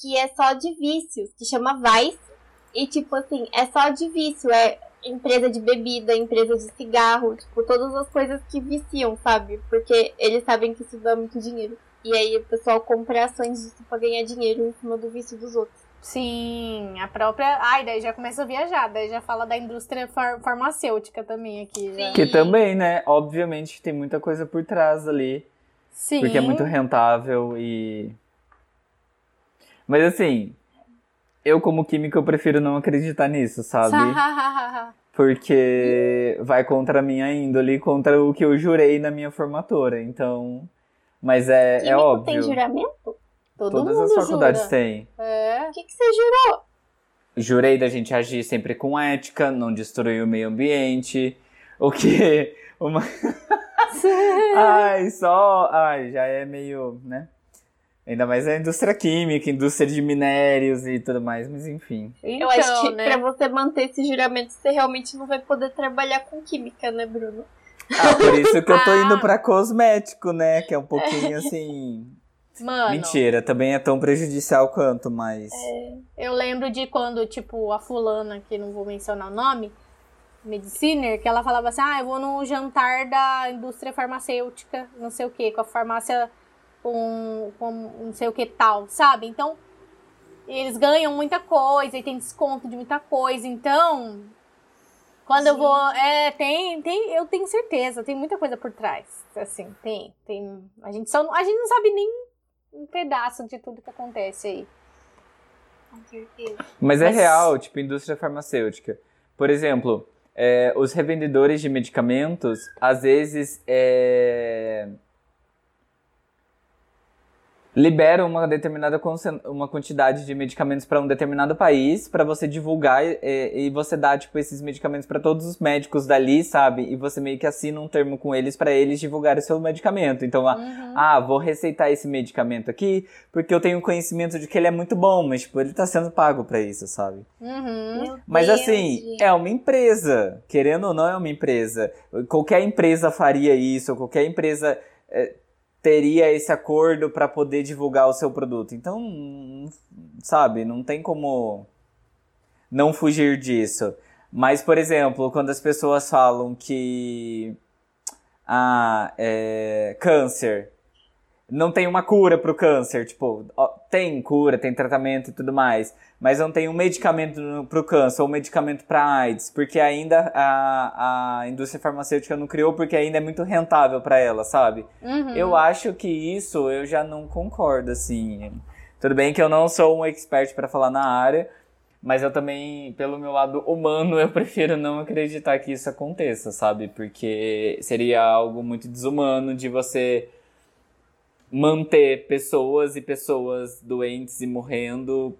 que é só de vícios, que chama Vice. E tipo assim, é só de vício, é empresa de bebida, empresa de cigarro, tipo, todas as coisas que viciam, sabe? Porque eles sabem que isso dá muito dinheiro. E aí o pessoal compra ações disso pra ganhar dinheiro em cima do vício dos outros. Sim, a própria. Ai, daí já começa a viajar, daí já fala da indústria far farmacêutica também aqui. Já. Que também, né? Obviamente tem muita coisa por trás ali. Sim. Porque é muito rentável e. Mas assim, eu como químico eu prefiro não acreditar nisso, sabe? (laughs) Porque vai contra a minha índole, contra o que eu jurei na minha formatura. Então. Mas é, é Químico óbvio. tem juramento? Todo Todas mundo as faculdades jura. têm. É. O que, que você jurou? Jurei da gente agir sempre com ética, não destruir o meio ambiente. O que. (laughs) Uma... Ai, só. Ai, já é meio, né? Ainda mais a indústria química, indústria de minérios e tudo mais, mas enfim. Então, Eu acho que né? pra você manter esse juramento, você realmente não vai poder trabalhar com química, né, Bruno? Ah, por isso que eu tô Ah. indo pra cosmético, né? Que é um pouquinho assim. (laughs) Mano, Mentira, também é tão prejudicial quanto, mas. eu lembro de quando, tipo, a fulana, que não vou mencionar o nome, Mediciner, que ela falava assim, ah, eu vou no jantar da indústria farmacêutica, não sei o que, com a farmácia com, com não sei o que tal, sabe? Então, eles ganham muita coisa e tem desconto de muita coisa, então... Quando eu vou. É, tem, tem, eu tenho certeza, tem muita coisa por trás. Assim, tem, tem. A gente só não- a gente não sabe nem um pedaço de tudo que acontece aí. Com certeza. Mas é Mas- real, tipo, indústria farmacêutica. Por exemplo, é, os revendedores de medicamentos, às vezes, é, liberam uma determinada uma quantidade de medicamentos para um determinado país para você divulgar é, e você dá tipo esses medicamentos para todos os médicos dali, sabe? E você meio que assina um termo com eles para eles divulgarem o seu medicamento. Então, Uhum. ah, vou receitar esse medicamento aqui porque eu tenho conhecimento de que ele é muito bom, mas tipo, ele tá sendo pago pra isso, sabe? Uhum. Mas assim, é uma empresa, querendo ou não é uma empresa. Qualquer empresa faria isso, qualquer empresa é, teria esse acordo pra poder divulgar o seu produto. Então, sabe, não tem como não fugir disso. Mas, por exemplo, quando as pessoas falam que ah, é, câncer não tem uma cura pro câncer, tipo, tem cura, tem tratamento e tudo mais, mas não tem um medicamento no- pro câncer ou um medicamento pra AIDS, porque ainda a, a indústria farmacêutica não criou porque ainda é muito rentável pra ela, sabe? Uhum. Eu acho que isso eu já não concordo, assim. Tudo bem que eu não sou um expert pra falar na área, mas eu também, pelo meu lado humano, (laughs) eu prefiro não acreditar que isso aconteça, sabe? Porque seria algo muito desumano de você manter pessoas e pessoas doentes e morrendo.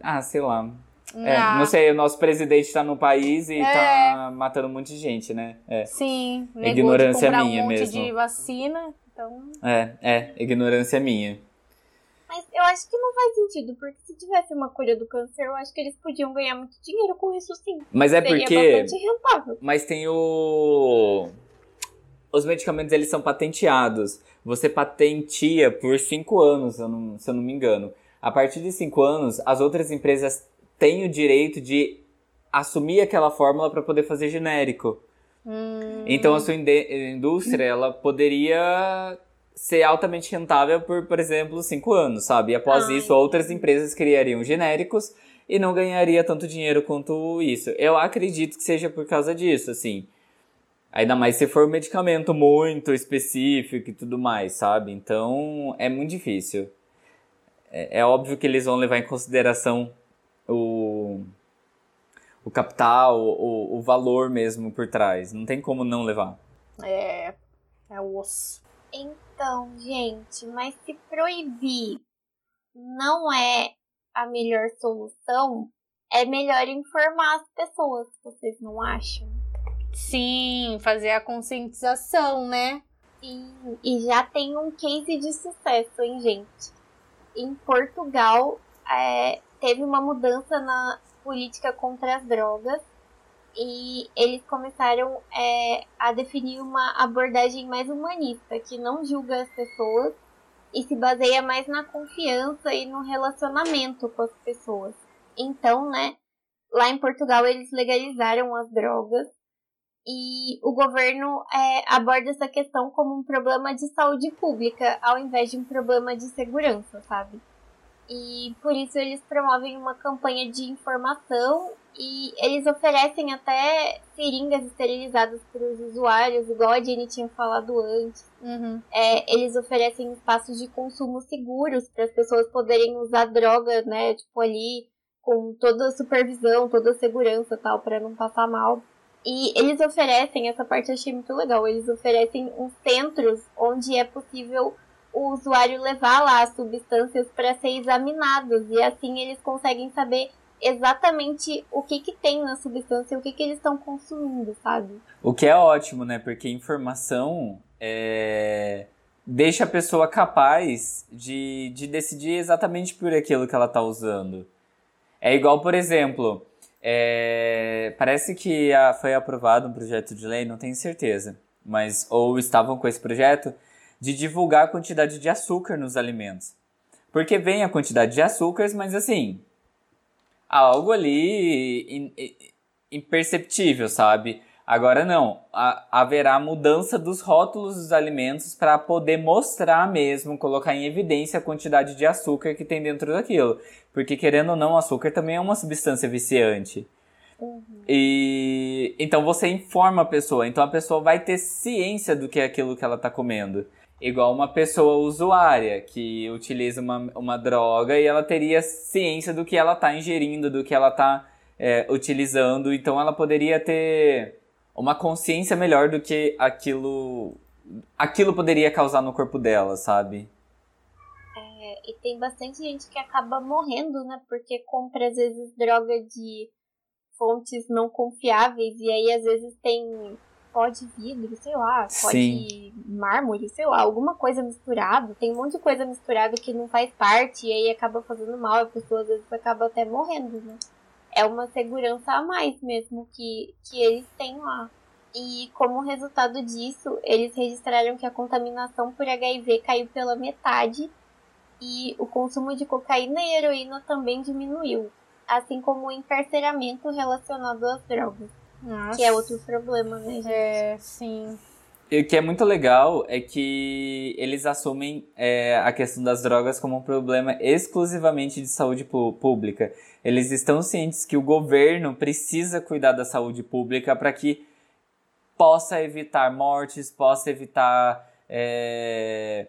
Ah, sei lá. É, Ah, não sei, o nosso presidente tá no país e É. tá matando um monte de gente, né? É. Sim, Ignorância minha um monte mesmo. de vacina, então... É, é, ignorância minha. Mas eu acho que não faz sentido, porque se tivesse uma cura do câncer, eu acho que eles podiam ganhar muito dinheiro com isso sim. Mas é Seria porque. Mas tem o. Os medicamentos eles são patenteados. Você patentia por cinco anos, se eu não, se eu não me engano. A partir de cinco anos, as outras empresas têm o direito de assumir aquela fórmula para poder fazer genérico. Hum, Então a sua indústria ela poderia ser altamente rentável por, por exemplo, cinco anos, sabe? E após Ai. isso, outras empresas criariam genéricos e não ganharia tanto dinheiro quanto isso. Eu acredito que seja por causa disso, assim. Ainda mais se for um medicamento muito específico e tudo mais, sabe? Então é muito difícil. É, é óbvio que eles vão levar em consideração o, o capital, o, o valor mesmo por trás. Não tem como não levar. É, é o osso. Então, gente, mas se proibir não é a melhor solução, é melhor informar as pessoas, vocês não acham? Sim, fazer a conscientização, né? Sim, e já tem um case de sucesso, hein, gente? Em Portugal, é, teve uma mudança na política contra as drogas e eles começaram é, a definir uma abordagem mais humanista, que não julga as pessoas e se baseia mais na confiança e no relacionamento com as pessoas. Então, né, lá em Portugal eles legalizaram as drogas e o governo é, aborda essa questão como um problema de saúde pública ao invés de um problema de segurança, sabe? E por isso eles promovem uma campanha de informação e eles oferecem até seringas esterilizadas para os usuários, igual a Jenny tinha falado antes. Uhum. É, eles oferecem espaços de consumo seguros para as pessoas poderem usar droga, né? Tipo ali com toda a supervisão, toda a segurança tal, para não passar mal. E eles oferecem, essa parte eu achei muito legal, eles oferecem uns centros onde é possível o usuário levar lá as substâncias para ser examinados e assim eles conseguem saber exatamente o que que tem na substância, o que que eles estão consumindo, sabe? O que é ótimo, né? Porque informação é... deixa a pessoa capaz de, de decidir exatamente por aquilo que ela está usando. É igual, por exemplo, é... parece que a... foi aprovado um projeto de lei, não tenho certeza, mas ou estavam com esse projeto de divulgar a quantidade de açúcar nos alimentos. Porque vem a quantidade de açúcares, mas assim, algo ali imperceptível, sabe? Agora não, haverá mudança dos rótulos dos alimentos para poder mostrar mesmo, colocar em evidência a quantidade de açúcar que tem dentro daquilo. Porque querendo ou não, açúcar também é uma substância viciante. Uhum. E então você informa a pessoa, então a pessoa vai ter ciência do que é aquilo que ela está comendo. Igual uma pessoa usuária que utiliza uma, uma droga e ela teria ciência do que ela está ingerindo, do que ela está é, utilizando, então ela poderia ter uma consciência melhor do que aquilo aquilo poderia causar no corpo dela, sabe? É, e tem bastante gente que acaba morrendo, né? Porque compra às vezes droga de fontes não confiáveis e aí às vezes tem pó de vidro, sei lá, pó Sim. de mármore, sei lá, alguma coisa misturada. Tem um monte de coisa misturada que não faz parte e aí acaba fazendo mal, a pessoa às vezes acaba até morrendo, né? É uma segurança a mais mesmo que, que eles têm lá. E como resultado disso, eles registraram que a contaminação por HIV caiu pela metade e o consumo de cocaína e heroína também diminuiu, assim como o encarceramento relacionado às drogas. Nossa. Que é outro problema, né, gente? É, sim. E o que é muito legal é que eles assumem é, a questão das drogas como um problema exclusivamente de saúde pública. Eles estão cientes que o governo precisa cuidar da saúde pública para que possa evitar mortes, possa evitar é,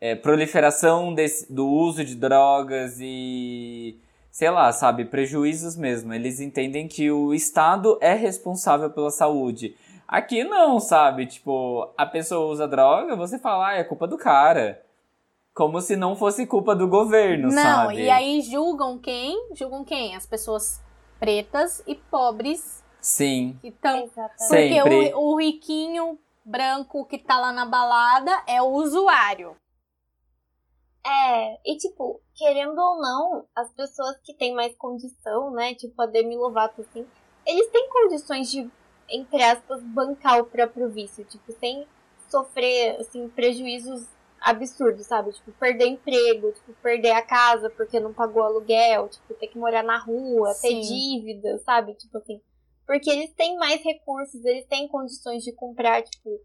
é, proliferação desse, do uso de drogas e sei lá, sabe, prejuízos mesmo. Eles entendem que o Estado é responsável pela saúde. Aqui não, sabe? Tipo, a pessoa usa droga, você fala, ah, é culpa do cara. Como se não fosse culpa do governo, não, sabe? Não, e aí julgam quem? Julgam quem? As pessoas pretas e pobres. Sim. Então, porque o, o riquinho branco que tá lá na balada é o usuário. É, e tipo, querendo ou não, as pessoas que têm mais condição, né, tipo a Demi Lovato, assim, eles têm condições de, entre aspas, bancar o próprio vício, tipo, sem sofrer, assim, prejuízos absurdos, sabe? Tipo, perder emprego, tipo, perder a casa porque não pagou aluguel, tipo, ter que morar na rua, Sim. ter dívida, sabe? Tipo assim. Porque eles têm mais recursos, eles têm condições de comprar, tipo,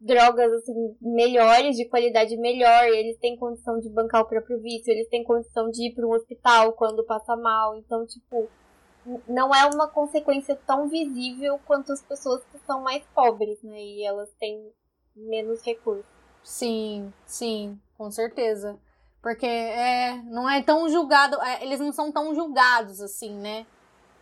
drogas assim melhores, de qualidade melhor, eles têm condição de bancar o próprio vício, eles têm condição de ir para um hospital quando passa mal. Então, tipo, não é uma consequência tão visível quanto as pessoas que são mais pobres, né? E elas têm menos recursos. Sim, sim, com certeza. Porque é, não é tão julgado, é, eles não são tão julgados assim, né?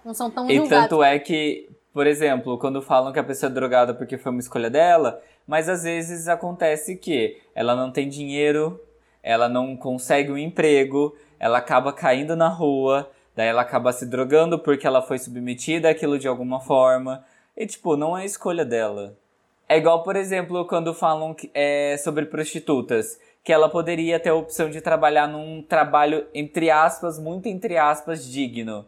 Não são tão e julgados. E tanto é que, por exemplo, quando falam que a pessoa é drogada porque foi uma escolha dela, mas às vezes acontece que ela não tem dinheiro, ela não consegue um emprego, ela acaba caindo na rua, daí ela acaba se drogando porque ela foi submetida àquilo de alguma forma. E tipo, não é escolha dela. É igual, por exemplo, quando falam é, sobre prostitutas, que ela poderia ter a opção de trabalhar num trabalho, entre aspas, muito entre aspas, digno.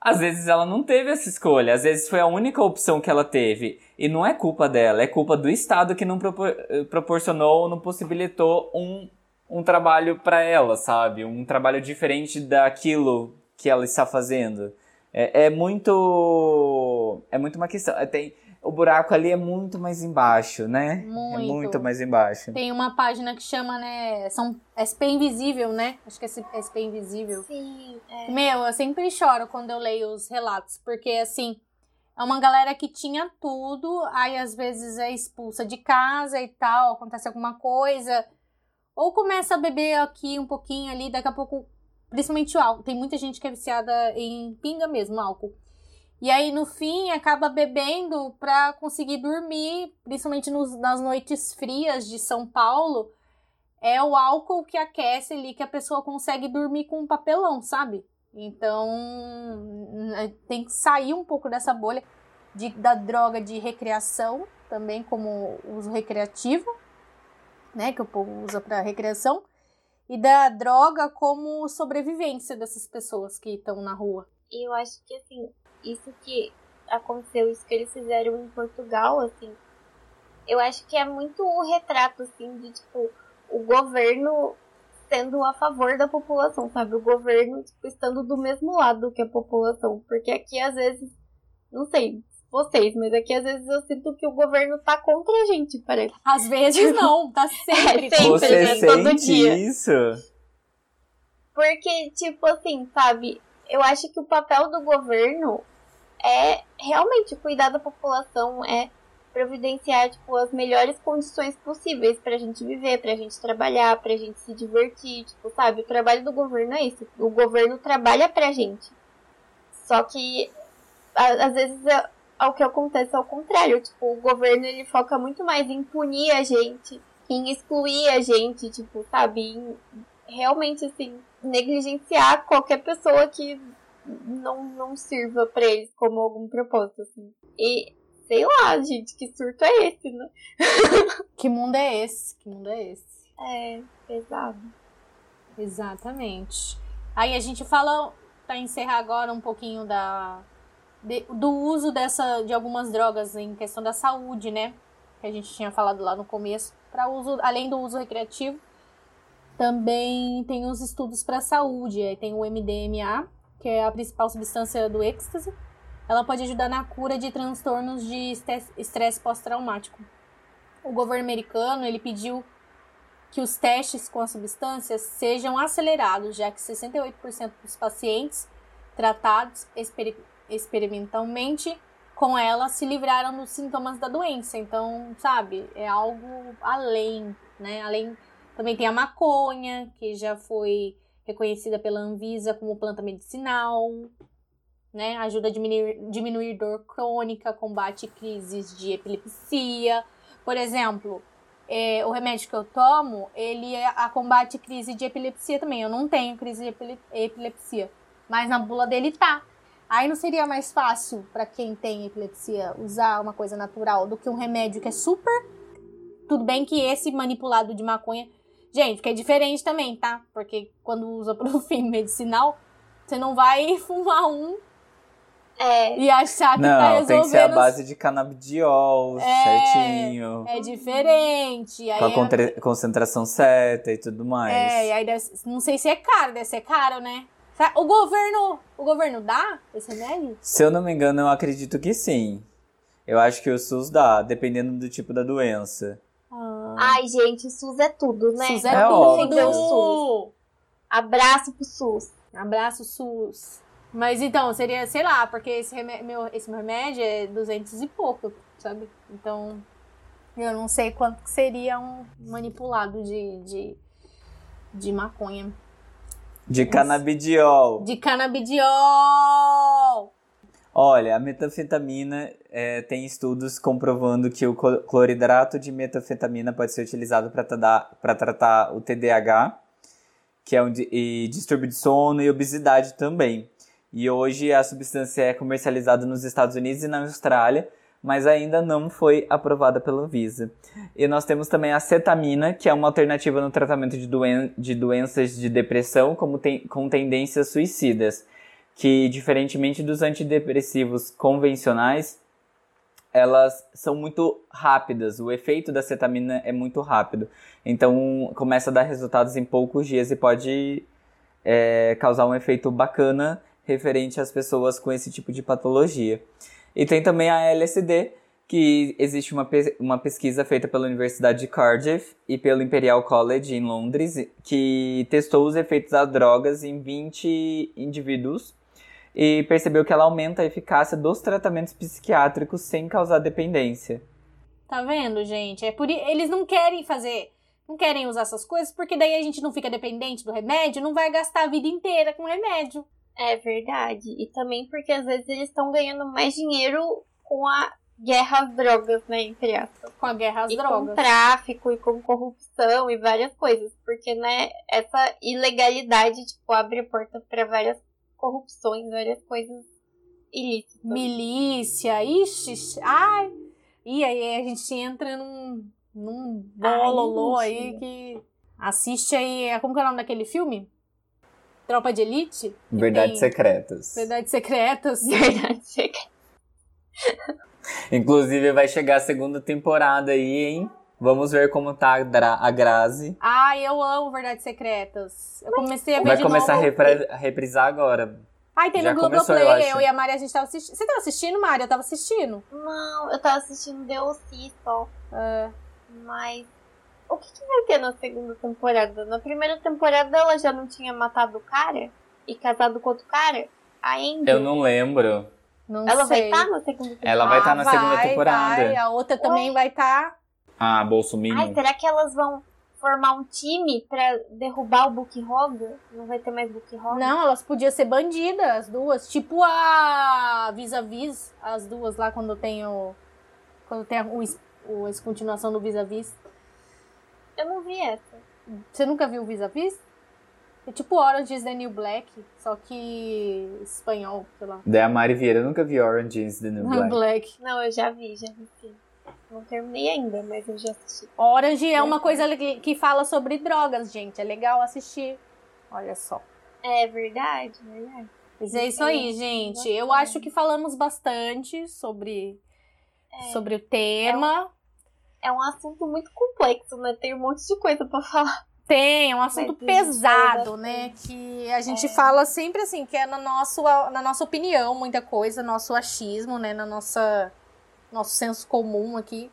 Às vezes ela não teve essa escolha, às vezes foi a única opção que ela teve. E não é culpa dela, é culpa do Estado que não propor eh, proporcionou, não possibilitou um, um trabalho para ela, sabe? Um trabalho diferente daquilo que ela está fazendo. É, é muito. É muito uma questão. É, tem, o buraco ali é muito mais embaixo, né? Muito. É muito mais embaixo. Tem uma página que chama, né? São SP Invisível, né? Acho que é SP Invisível. Sim, é. Meu, eu sempre choro quando eu leio os relatos, porque assim, é uma galera que tinha tudo, aí às vezes é expulsa de casa e tal, acontece alguma coisa, ou começa a beber aqui um pouquinho ali, daqui a pouco, principalmente o álcool. Tem muita gente que é viciada em pinga mesmo, álcool. E aí, no fim, acaba bebendo pra conseguir dormir, principalmente nos- nas noites frias de São Paulo. É o álcool que aquece ali, que a pessoa consegue dormir com um papelão, sabe? Então, tem que sair um pouco dessa bolha de- da droga de recreação, também como uso recreativo, né? Que o povo usa pra recreação. E da droga como sobrevivência dessas pessoas que estão na rua. E eu acho que, assim, isso que aconteceu, isso que eles fizeram em Portugal, assim, eu acho que é muito o retrato, assim, de, tipo, o governo sendo a favor da população, sabe? O governo, tipo, estando do mesmo lado que a população. Porque aqui, às vezes, não sei vocês, mas aqui, às vezes, eu sinto que o governo tá contra a gente, parece. Às vezes não, tá sempre. (laughs) É, sempre, Você né? Todo sente dia. isso? Porque, tipo assim, sabe? Eu acho que o papel do governo é realmente cuidar da população, é providenciar, tipo, as melhores condições possíveis pra gente viver, pra gente trabalhar, pra gente se divertir, tipo, sabe? O trabalho do governo é isso. O governo trabalha pra gente. Só que, a- às vezes, é, é o que acontece ao contrário. Tipo, o governo, ele foca muito mais em punir a gente, em excluir a gente, tipo, sabe? Em realmente, assim, negligenciar qualquer pessoa que não, não sirva pra eles como algum propósito, assim. E, sei lá, gente, que surto é esse, né? (laughs) Que mundo é esse? Que mundo é esse? É, pesado. Exatamente. Aí a gente fala, para encerrar agora um pouquinho da de- do uso dessa de algumas drogas em questão da saúde, né? Que a gente tinha falado lá no começo, para uso além do uso recreativo, também tem os estudos para saúde. Aí tem o MDMA, que é a principal substância do êxtase. Ela pode ajudar na cura de transtornos de estresse pós-traumático. O governo americano, ele pediu que os testes com a substância sejam acelerados, já que 68% dos pacientes tratados experimentalmente com ela se livraram dos sintomas da doença. Então, sabe, é algo além, né? Além também tem a maconha, que já foi reconhecida pela Anvisa como planta medicinal, né? Ajuda a diminuir, diminuir dor crônica, combate crises de epilepsia. Por exemplo, é, o remédio que eu tomo, ele é a combate crise de epilepsia também. Eu não tenho crise de epile- epilepsia, mas na bula dele tá. Aí não seria mais fácil para quem tem epilepsia usar uma coisa natural do que um remédio que é super. Tudo bem que esse manipulado de maconha, gente, que é diferente também, tá? Porque quando usa (laughs) pro fim medicinal, você não vai (laughs) fumar um É, e achar que tá Não, resolvendo. tem que ser a base de canabidiol, É, certinho. É diferente. Aí Com a é- concentração certa e tudo mais. É, e aí deve, não sei se é caro, deve ser caro, né? O governo, o governo dá esse remédio? Se eu não me engano, eu acredito que sim. Eu acho que o SUS dá, dependendo do tipo da doença. Ah, ai, gente, o SUS é tudo, né? SUS é, É tudo. óbvio. SUS. Abraço pro SUS. Abraço SUS. Mas então, seria, sei lá, porque esse, remé- meu, esse meu remédio é 200 e pouco, sabe? Então, eu não sei quanto que seria um manipulado de, de, de maconha. De canabidiol. De canabidiol! Olha, a metafetamina é, tem estudos comprovando que o clo- cloridrato de metafetamina pode ser utilizado para tratar o TDAH, que é um e distúrbio de sono e obesidade também. E hoje a substância é comercializada nos Estados Unidos e na Austrália, mas ainda não foi aprovada pela Anvisa. E nós temos também a cetamina, que é uma alternativa no tratamento de, doen de doenças de depressão como com tendências suicidas que, diferentemente dos antidepressivos convencionais, elas são muito rápidas. O efeito da cetamina é muito rápido. Então, começa a dar resultados em poucos dias e pode é, causar um efeito bacana referente às pessoas com esse tipo de patologia. E tem também a LSD, que existe uma, pe- uma pesquisa feita pela Universidade de Cardiff e pelo Imperial College em Londres, que testou os efeitos das drogas em 20 indivíduos e percebeu que ela aumenta a eficácia dos tratamentos psiquiátricos sem causar dependência. Tá vendo, gente? É por eles não querem fazer, não querem usar essas coisas porque daí a gente não fica dependente do remédio, não vai gastar a vida inteira com remédio. É verdade. E também porque às vezes eles estão ganhando mais dinheiro com a guerra às drogas, né? Entre aspas. Com a guerra às e com drogas. tráfico e com corrupção e várias coisas. Porque, né, essa ilegalidade, tipo, abre a porta pra várias corrupções, várias coisas ilícitas. Milícia, ixi, ai. E aí a gente entra num, num bololô aí que assiste aí, como que é o nome daquele filme? Tropa de Elite? Verdades tem secretas. Verdades Secretas. (laughs) Verdade, chega. Inclusive vai chegar a segunda temporada aí, hein? Vamos ver como tá a, Grazi. Ai, eu amo Verdades Secretas. Eu comecei a ver Vai de começar a, novo. repre- a reprisar agora. Ai, tem Já no Globoplay. eu Eu, e a Mari, a gente tava assistindo. Você tava assistindo, Mari? Eu tava assistindo. Não, eu tava assistindo The O.C. só. É. Mas o que, que vai ter na segunda temporada? Na primeira temporada ela já não tinha matado o cara e casado com outro cara? Ainda? Eu não lembro. Não Ela vai sei. estar na segunda temporada? Ela vai estar Ah, na segunda vai, temporada. vai. A outra também vai estar. Ah, Bolsominion. Ai, será que elas vão formar um time pra derrubar o Book Roga? Não vai ter mais Book Roga? Não, elas podiam ser bandidas, as duas. Tipo a Vis-a-Vis, as duas lá quando tem o. Quando tem a, o, o, essa continuação do Vis-a-Vis. Eu não vi essa. Você nunca viu o Vis-a-Vis? É tipo Orange is the New Black, só que espanhol, sei lá. Daí a Mari Vieira, eu nunca vi Orange is the New (laughs) Black. Black. Não, eu já vi, já vi sim. Não terminei ainda, mas eu já assisti. Orange é uma coisa que, fala sobre drogas, gente. É legal assistir. Olha só. É verdade, verdade. Mas é isso aí, gente. Eu acho que falamos bastante sobre, sobre o tema. É um assunto muito complexo, né? Tem um monte de coisa pra falar. Tem, é um assunto Mas pesado, né? Que a gente fala sempre assim, que é na, nosso, na nossa opinião, muita coisa, nosso achismo, né? Na nossa nosso senso comum aqui.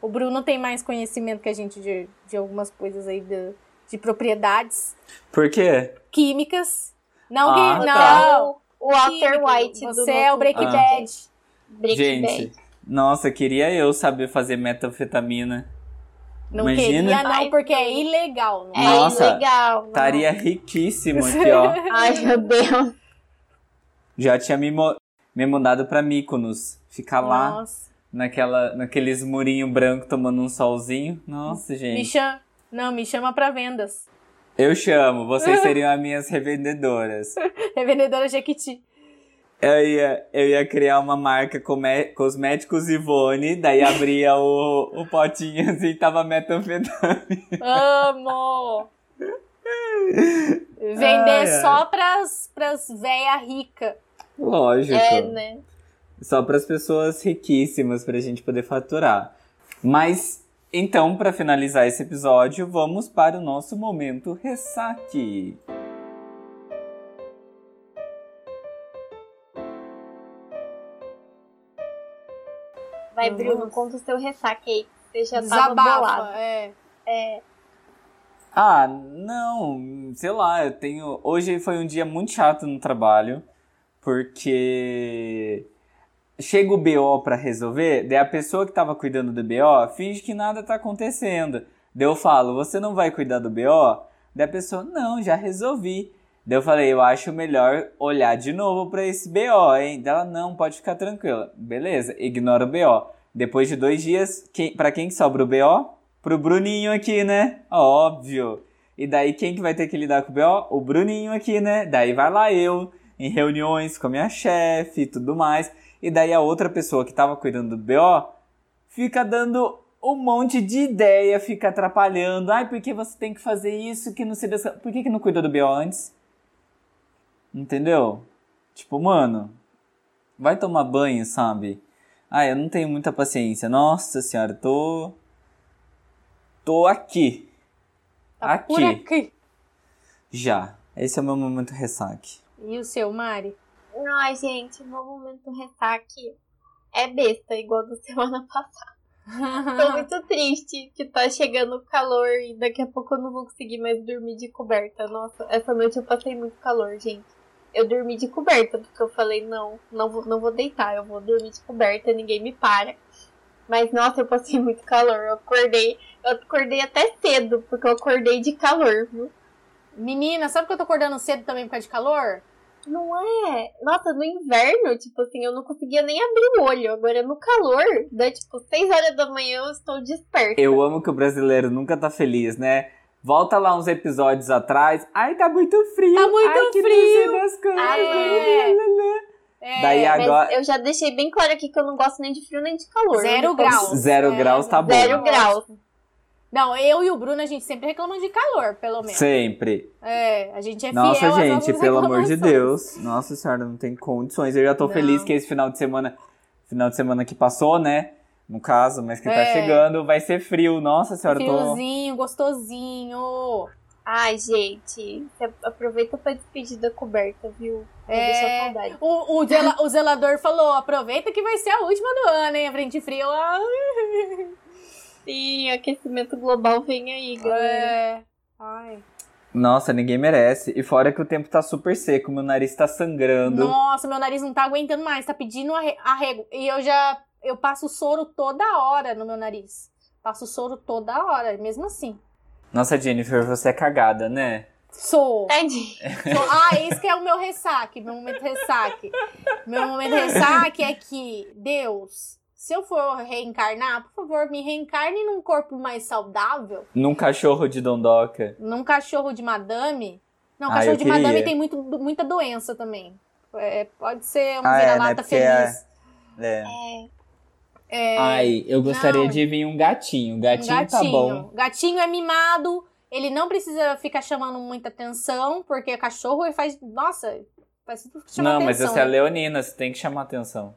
O Bruno tem mais conhecimento que a gente de, de algumas coisas aí de, de propriedades Por quê? químicas. Não, Ah, que, tá. não. O Walter. White do Você é o Breaking Ah. Bad. Breaking Gente, Bad. Nossa, queria eu saber fazer metanfetamina. Não Imagina. queria, não, porque é ilegal. Não É Nossa, ilegal. não. Estaria riquíssimo aqui, ó. (laughs) Ai, meu Deus. Já tinha me, mo- me mudado pra Mykonos. Ficar lá, Nossa. naquela, naqueles murinhos brancos, tomando um solzinho. Nossa, Me gente. chama, não, me chama pra vendas. Eu chamo, vocês (laughs) seriam as minhas revendedoras. Revendedora Jequiti. Eu ia, eu ia criar uma marca come, Cosméticos Ivone, daí abria o, o potinho (laughs) assim, tava metanfetamina. Amo! Vender Ai, ai. só pras, pras véia rica. Lógico. É, né? Só para as pessoas riquíssimas pra gente poder faturar. Mas então, para finalizar esse episódio, vamos para o nosso momento ressaque. Vai, Nossa. Bruno, conta o seu ressaque aí. Você já tava bolado. Desabafa. É. Ah, não, sei lá, eu tenho. Hoje foi um dia muito chato no trabalho, porque chega o BO pra resolver, daí a pessoa que tava cuidando do BO finge que nada tá acontecendo. Daí eu falo, você não vai cuidar do BO? Daí a pessoa, não, já resolvi. Daí eu falei, eu acho melhor olhar de novo pra esse BO, hein? Daí ela, não, pode ficar tranquila. Beleza, ignora o BO. Depois de dois dias, quem, pra quem que sobra o BO? Pro Bruninho aqui, né? Óbvio. E daí quem que vai ter que lidar com o BO? O Bruninho aqui, né? Daí vai lá eu, em reuniões com a minha chefe e tudo mais. E daí a outra pessoa que tava cuidando do BO fica dando um monte de ideia, fica atrapalhando. Ai, por que você tem que fazer isso que não se. Por que, que não cuidou do BO antes? Entendeu? Tipo, mano, vai tomar banho, sabe? Ah, eu não tenho muita paciência. Nossa senhora, tô. Tô aqui. Tá aqui. por aqui. Já. Esse é o meu momento ressaque. E o seu, Mari? Ai, gente, meu momento ressaque é besta, igual da (laughs) semana passada. Tô (laughs) muito triste que tá chegando o calor e daqui a pouco eu não vou conseguir mais dormir de coberta. Nossa, essa noite eu passei muito calor, gente. Eu dormi de coberta, porque eu falei, não, não vou, não vou deitar, eu vou dormir de coberta, ninguém me para. Mas, nossa, eu passei (laughs) muito calor. Eu acordei, eu acordei até cedo, porque eu acordei de calor, viu? Menina, sabe que eu tô acordando cedo também por causa de calor? Não é? Nossa, no inverno, tipo assim, eu não conseguia nem abrir o olho. Agora no calor, dá tipo 6 horas da manhã eu estou desperta. Eu amo que o brasileiro nunca tá feliz, né? Volta lá uns episódios atrás. Ai, tá muito frio. Tá muito Ai, que frio. das coisas. Ah, é. É, Daí Mas agora. eu já deixei bem claro aqui que eu não gosto nem de frio nem de calor. Zero graus. Zero É, graus tá bom. Zero graus. Não, eu e o Bruno, a gente sempre reclama de calor, pelo menos. Sempre. É, a gente é Nossa, fiel às gente, pelo amor de. Deus. Nossa senhora, não tem condições. Eu já tô Não. feliz que esse final de semana, final de semana que passou, né? No caso, mas que tá É. chegando, vai ser frio. Nossa senhora, eu tô. Friozinho, gostosinho. Ai, gente, aproveita pra despedir da coberta, viu? Não É. O, o, zela- o zelador falou: aproveita que vai ser a última do ano, hein? A frente fria. Ah, Sim, aquecimento global vem aí, galera. é. Ai. Nossa, ninguém merece. E fora que o tempo tá super seco, meu nariz tá sangrando. Nossa, meu nariz não tá aguentando mais, tá pedindo arre- arrego. E eu já. Eu passo soro toda hora no meu nariz. Passo soro toda hora, mesmo assim. Nossa, Jennifer, você é cagada, né? Sou. Tadinho. Sou- Ah, esse que é o meu ressaque, meu momento ressaque. Meu momento ressaque é que, Deus, se eu for reencarnar, por favor, me reencarne num corpo mais saudável, Num cachorro de dondoca. num cachorro de madame. Não, Ah, cachorro de queria. madame tem muito, muita doença também. É, pode ser um Ah, é, né? vira-lata é- feliz. É. É, Ai, eu gostaria Não. de vir um gatinho. um Gatinho, gatinho. tá bom. Gatinho é mimado, ele não precisa ficar chamando muita atenção, porque cachorro ele faz. Nossa, faz tudo que chama Não, mas atenção. você é leonina, você tem que chamar atenção.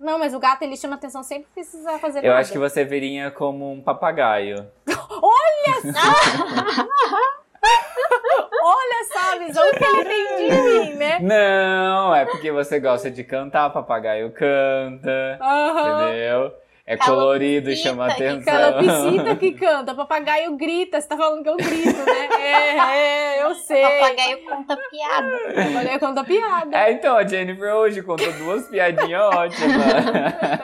Não, mas o gato ele chama atenção sempre que precisa fazer Eu nada. acho que você viria como um papagaio. (laughs) (laughs) Olha só a visão que ele tem de mim, né? Não, é porque você gosta de cantar, papagaio canta, Aham. entendeu? É Calopsita colorido, chama atenção. Calopsita que (laughs) canta, papagaio grita, você tá falando que eu grito, né? É, é, eu sei. Papagaio conta piada. Papagaio conta piada. É, então, a Jennifer hoje contou duas piadinhas ótimas.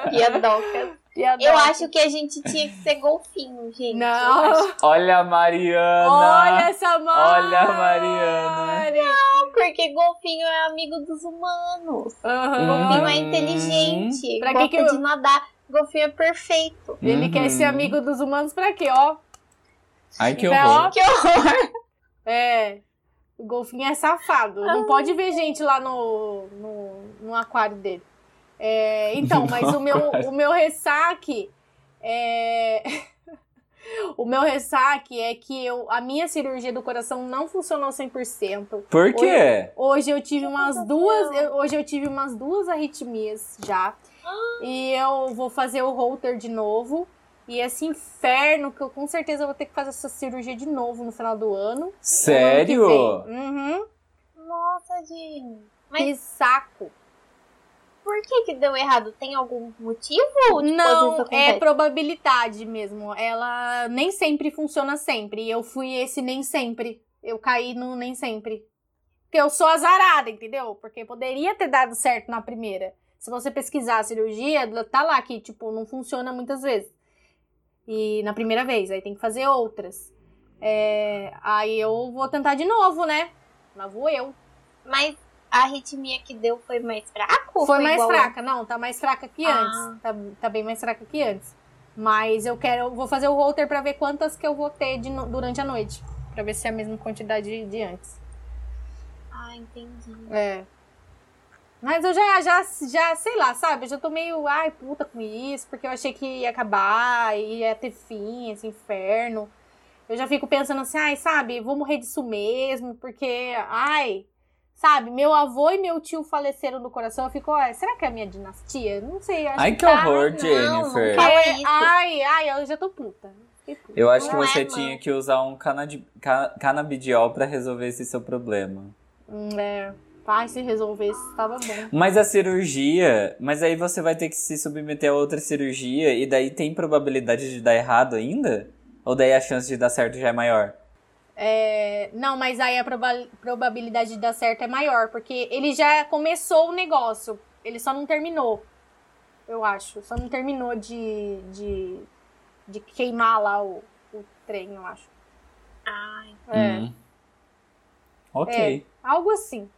(laughs) Piadoca. Eu acho que a gente tinha que ser golfinho, gente. Não. Olha a Mariana. Olha essa Mari. Olha a Mariana. Porque golfinho é amigo dos humanos. Aham. Golfinho é inteligente. Pra que gosta que eu- de nadar. Golfinho é perfeito. Ele quer ser Uhum. amigo dos humanos pra quê, ó? Ai, que Então, horror. ó, Que horror. É. O golfinho é safado. Não pode ver gente lá no, no, no aquário dele. É, então, (laughs) mas o meu, o meu ressaque é. (laughs) o meu ressaque é que eu, a minha cirurgia do coração não funcionou 100%. Por quê? Hoje eu tive umas duas. eu- hoje eu tive umas duas arritmias já. E eu vou fazer o holter de novo. E esse inferno que eu com certeza vou ter que fazer essa cirurgia de novo no final do ano. Sério? Ano. Uhum. Nossa, gente. Mas Que saco. Por que que deu errado? Tem algum motivo? Tipo, Não, é probabilidade mesmo. Ela nem sempre funciona sempre. E eu fui esse nem sempre. Eu caí no nem sempre. Porque eu sou azarada, entendeu? Porque poderia ter dado certo na primeira. Se você pesquisar a cirurgia, tá lá que, tipo, não funciona muitas vezes. E na primeira vez, aí tem que fazer outras. É, aí eu vou tentar de novo, né? Lá vou eu. Mas a arritmia que deu foi mais fraca? ou Foi mais igual a- fraca, não, tá mais fraca que Ah. antes. Tá, tá bem mais fraca que antes. Mas eu quero, vou fazer o holter pra ver quantas que eu vou ter de durante a noite. Pra ver se é a mesma quantidade de, de antes. Ah, entendi. É. Mas eu já, já, já, sei lá, sabe? Eu já tô meio, ai, puta com isso, porque eu achei que ia acabar, ia ter fim, esse inferno. Eu já fico pensando assim, ai, sabe, vou morrer disso mesmo, porque, ai, sabe, meu avô e meu tio faleceram do coração. Eu fico, ó, será que é a minha dinastia? Não sei, acho Ai, que que tá. horror, não, Jennifer. não É, ai, ai, eu já tô puta. Eu acho que Não é, você não. tinha que usar um canadi- ca- canabidiol pra resolver esse seu problema. Hum, É. Ai, se resolvesse, tava bom. Mas a cirurgia, mas aí você vai ter que se submeter a outra cirurgia e daí tem probabilidade de dar errado ainda? Ou daí a chance de dar certo já é maior? É, não, mas aí a proba- probabilidade de dar certo é maior, porque ele já começou o negócio, ele só não terminou. Eu acho. Só não terminou de, de, de queimar lá o, o trem, eu acho. Ai, É, Hum. Ok. algo assim.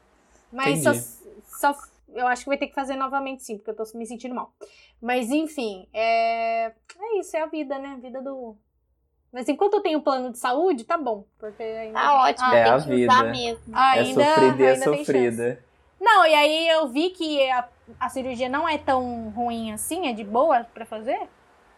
Mas só, só. Eu acho que vai ter que fazer novamente sim, porque eu tô me sentindo mal. Mas enfim, é. É isso, é a vida, né? A vida do. Mas enquanto eu tenho plano de saúde, tá bom. Porque ainda. tá ótimo, Ah, É tem a que usar vida. mesmo. ainda, é sofrida e é sofrida. Não, e aí eu vi que a, a cirurgia não é tão ruim assim, é de boa pra fazer.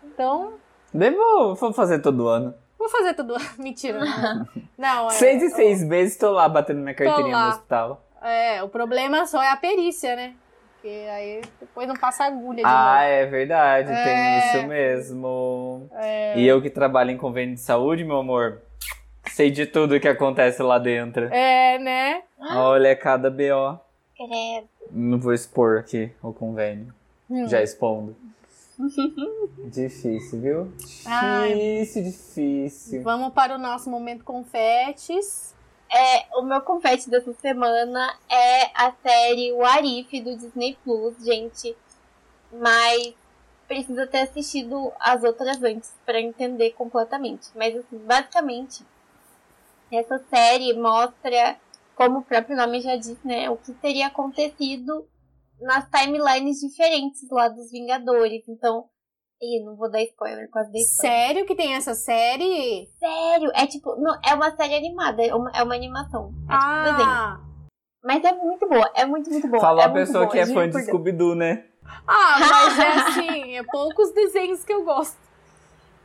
Então, Devo vou fazer todo ano. vou fazer tudo. (laughs) Mentira. (laughs) Não, é, seis e seis meses tô lá batendo minha carteirinha no hospital. É, o problema só é a perícia, né? Porque aí depois não passa agulha de Ah, novo. é verdade, É. tem isso mesmo. É, E eu que trabalho em convênio de saúde, meu amor, sei de tudo que acontece lá dentro. é né? Olha cada BO. Credo. Não vou expor aqui o convênio. Hum. Já expondo. (laughs) difícil, viu? Ai. Difícil, difícil. Vamos para o nosso momento confetes. É, o meu confete dessa semana é a série O Arif do Disney Plus, gente. Mas precisa ter assistido as outras antes pra entender completamente. Mas assim, basicamente, essa série mostra, como o próprio nome já diz, né, o que teria acontecido nas timelines diferentes lá dos Vingadores. Então, Ih, não vou dar spoiler, quase dei spoiler. Sério que tem essa série? Sério, é tipo, não, é uma série animada, é uma, é uma animação. É tipo um desenho. Ah, Mas é muito boa, é muito, muito boa. Falou é a pessoa boa, que é fã de. Scooby-Doo, né? ah, (laughs) mas é assim, é poucos desenhos que eu gosto.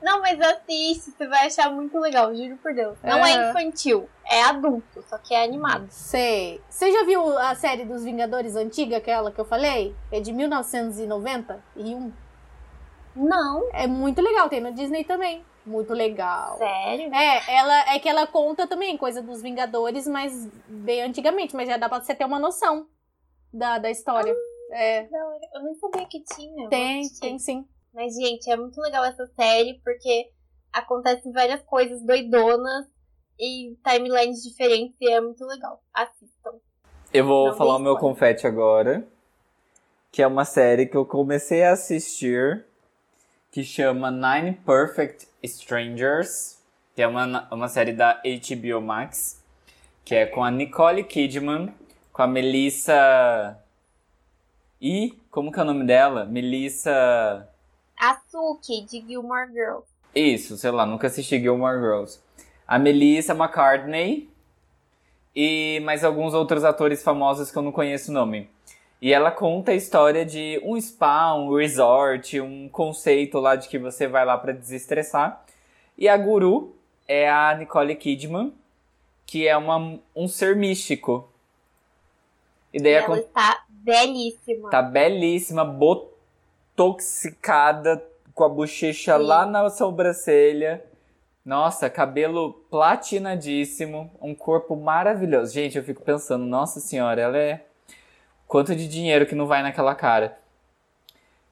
Não, mas assiste, você vai achar muito legal, juro por Deus. Não é Aham. infantil, é adulto, só que é animado. Sei. Você já viu a série dos Vingadores antiga, aquela que eu falei? É de 1991. Não, É muito legal, tem no Disney também. Muito legal. sério? É, ela é que ela conta também coisa dos Vingadores, mas bem antigamente, mas já dá pra você ter uma noção da, da história. É, Da hora. Eu nem sabia que tinha. tem, tem sim. Mas, gente, é muito legal essa série, porque acontecem várias coisas doidonas e timelines diferentes e é muito legal. Assistam. Eu vou Não falar o meu confete agora. Que é uma série que eu comecei a assistir. Que chama Nine Perfect Strangers. Que é uma, uma série da HBO Max. Que é com a Nicole Kidman. Com a Melissa... E... Como que é o nome dela? Melissa... Asuki, de Gilmore Girls. Isso, sei lá, nunca assisti Gilmore Girls. A Melissa McCartney e mais alguns outros atores famosos que eu não conheço o nome. E ela conta a história de um spa, um resort, um conceito lá de que você vai lá pra desestressar. E a guru é a Nicole Kidman, que é uma, um ser místico. E daí E ela está belíssima. Tá belíssima, botoxicada, com a bochecha Sim. lá na sobrancelha. Nossa, cabelo platinadíssimo, um corpo maravilhoso. Gente, eu fico pensando, nossa senhora, ela é. Quanto de dinheiro que não vai naquela cara.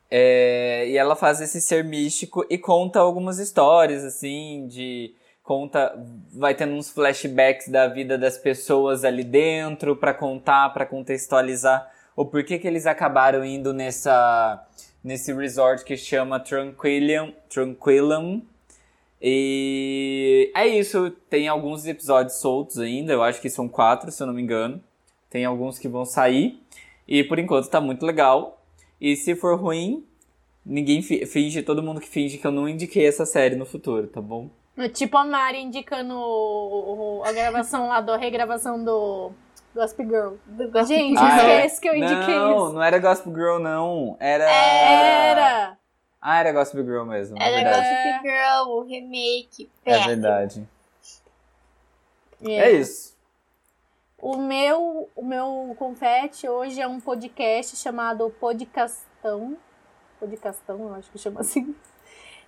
É, e ela faz esse ser místico e conta algumas histórias, assim, de. Conta. Vai tendo uns flashbacks da vida das pessoas ali dentro pra contar, pra contextualizar o porquê que eles acabaram indo nessa nesse resort que chama Tranquillium, Tranquillum. E é isso, tem alguns episódios soltos ainda, eu acho que são quatro, se eu não me engano. Tem alguns que vão sair. E por enquanto tá muito legal. E se for ruim, ninguém fi- finge, todo mundo que finge que eu não indiquei essa série no futuro, tá bom? Tipo a Mari indicando o- o- a gravação lá, do, a regravação do Gossip Girl. Do Gossip Gente. Ah, é? esquece que eu indiquei não, isso. não era Gospel Girl, não. Era. Era! Ah, era Gospel Girl mesmo. é Era verdade. Gossip Girl, o remake. É verdade. É. É isso. O meu, o meu confete hoje é um podcast chamado Podcastão. Podcastão, eu acho que chama assim.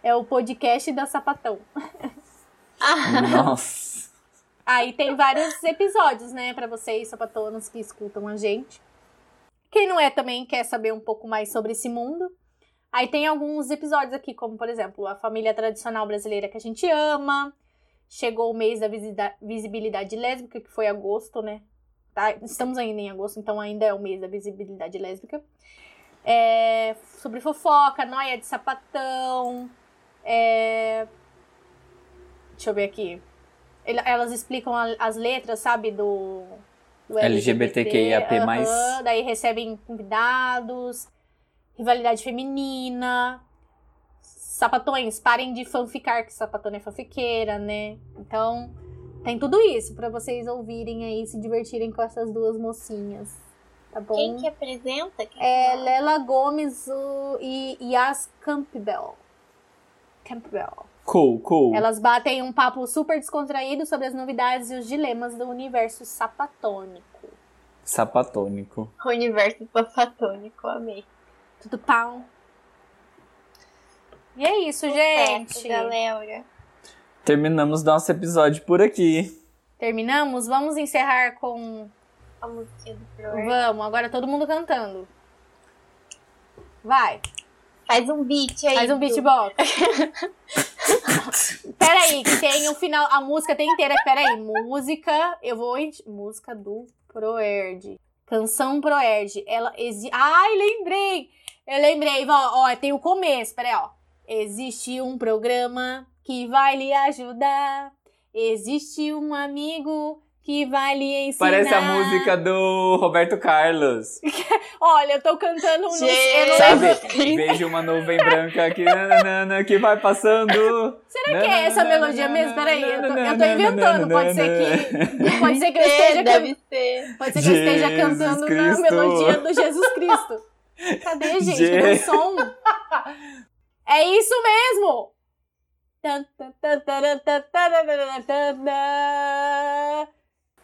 É o podcast da Sapatão. Nossa. Aí tem vários episódios, né, pra vocês, sapatonas, que escutam a gente. Quem não é também quer saber um pouco mais sobre esse mundo. Aí tem alguns episódios aqui, como por exemplo, a família tradicional brasileira que a gente ama. Chegou o mês da visibilidade lésbica, que foi agosto, né? Tá? Estamos ainda em agosto, então ainda é o mês da visibilidade lésbica. É, sobre fofoca, noia de sapatão. é, Deixa eu ver aqui. Elas explicam as letras, sabe, do, do LGBTQIAP+. aham, daí recebem convidados, rivalidade feminina. Sapatões, parem de fanficar, que sapatona é fanfiqueira, né? Então, tem tudo isso pra vocês ouvirem aí, se divertirem com essas duas mocinhas. Tá bom? Quem que apresenta? Quem É fala? Lela Gomes o- e Yas Campbell. Campbell. Cool, cool. Elas batem um papo super descontraído sobre as novidades e os dilemas do universo sapatônico. Sapatônico. O universo sapatônico, amei. Tudo pau. E é isso, Sucesso, gente. galera. Terminamos nosso episódio por aqui. Terminamos? Vamos encerrar com. A música do Flor. Vamos, agora todo mundo cantando. Vai, Faz um beat aí. faz um beatbox. (laughs) Peraí, que tem o final. A música tem inteira. Peraí, música. Eu vou. em- Música do Proerd. Canção Proerd. Ela exi... Ai, lembrei! Eu lembrei, ó, ó, tem o começo, peraí, ó. Existe um programa que vai lhe ajudar. Existe um amigo que vai lhe ensinar. Parece a música do Roberto Carlos. (laughs) Olha, eu tô cantando. Eu não Sabe? Vejo uma nuvem branca que, nananana, que vai passando. Será que é essa melodia mesmo? Peraí, eu tô, eu tô inventando. Pode ser que. Pode ser que eu esteja, Deve ser. pode ser que eu esteja Jesus cantando na Cristo. melodia do Jesus Cristo. Cadê, gente? Je- Cadê o som? (laughs) É isso mesmo!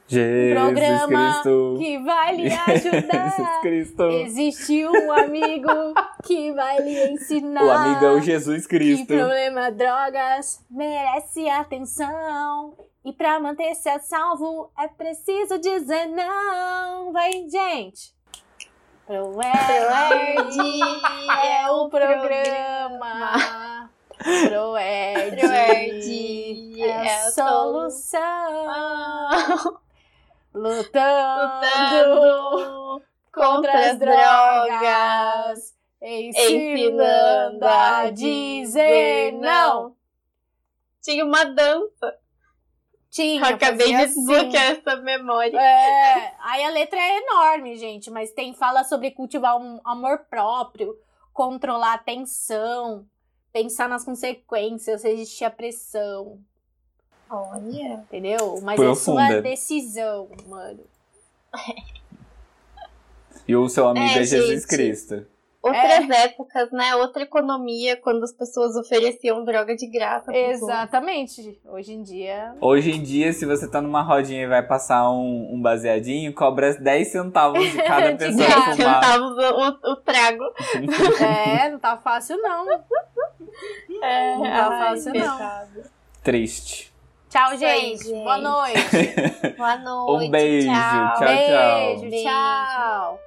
Jesus Programa Cristo. Que vai lhe (laughs) Jesus ajudar. Cristo. Existe um (laughs) amigo que vai lhe ensinar. O amigo é o Jesus Que Cristo. problema drogas merece atenção. E pra manter-se a salvo é preciso dizer não. Vai, gente. Proerd é o programa. Proerd Proerd é é a solução. Lutando Lutando contra as drogas. Ensinando a dizer não. Tinha uma dança. Tinha, Eu acabei de fazia assim. desbloquear essa memória. É, aí a letra é enorme, gente, mas tem fala sobre cultivar um amor próprio, controlar a tensão, pensar nas consequências, resistir à pressão, Olha. entendeu? Mas é sua decisão, mano. E o seu amigo é, É, Jesus gente. Cristo. Outras épocas, né? Outra economia, quando as pessoas ofereciam droga de graça. Exatamente. Hoje em dia. Hoje em dia, se você tá numa rodinha e vai passar um, um baseadinho, cobra 10 centavos de (laughs) cada De pessoa que fumar. Centavos o, o trago. É, não tá fácil, não. É, Não tá ai, fácil, não. Triste. Tchau, gente. gente. Boa noite. Boa (laughs) noite. Um beijo. Tchau. Tchau, tchau. Beijo, tchau.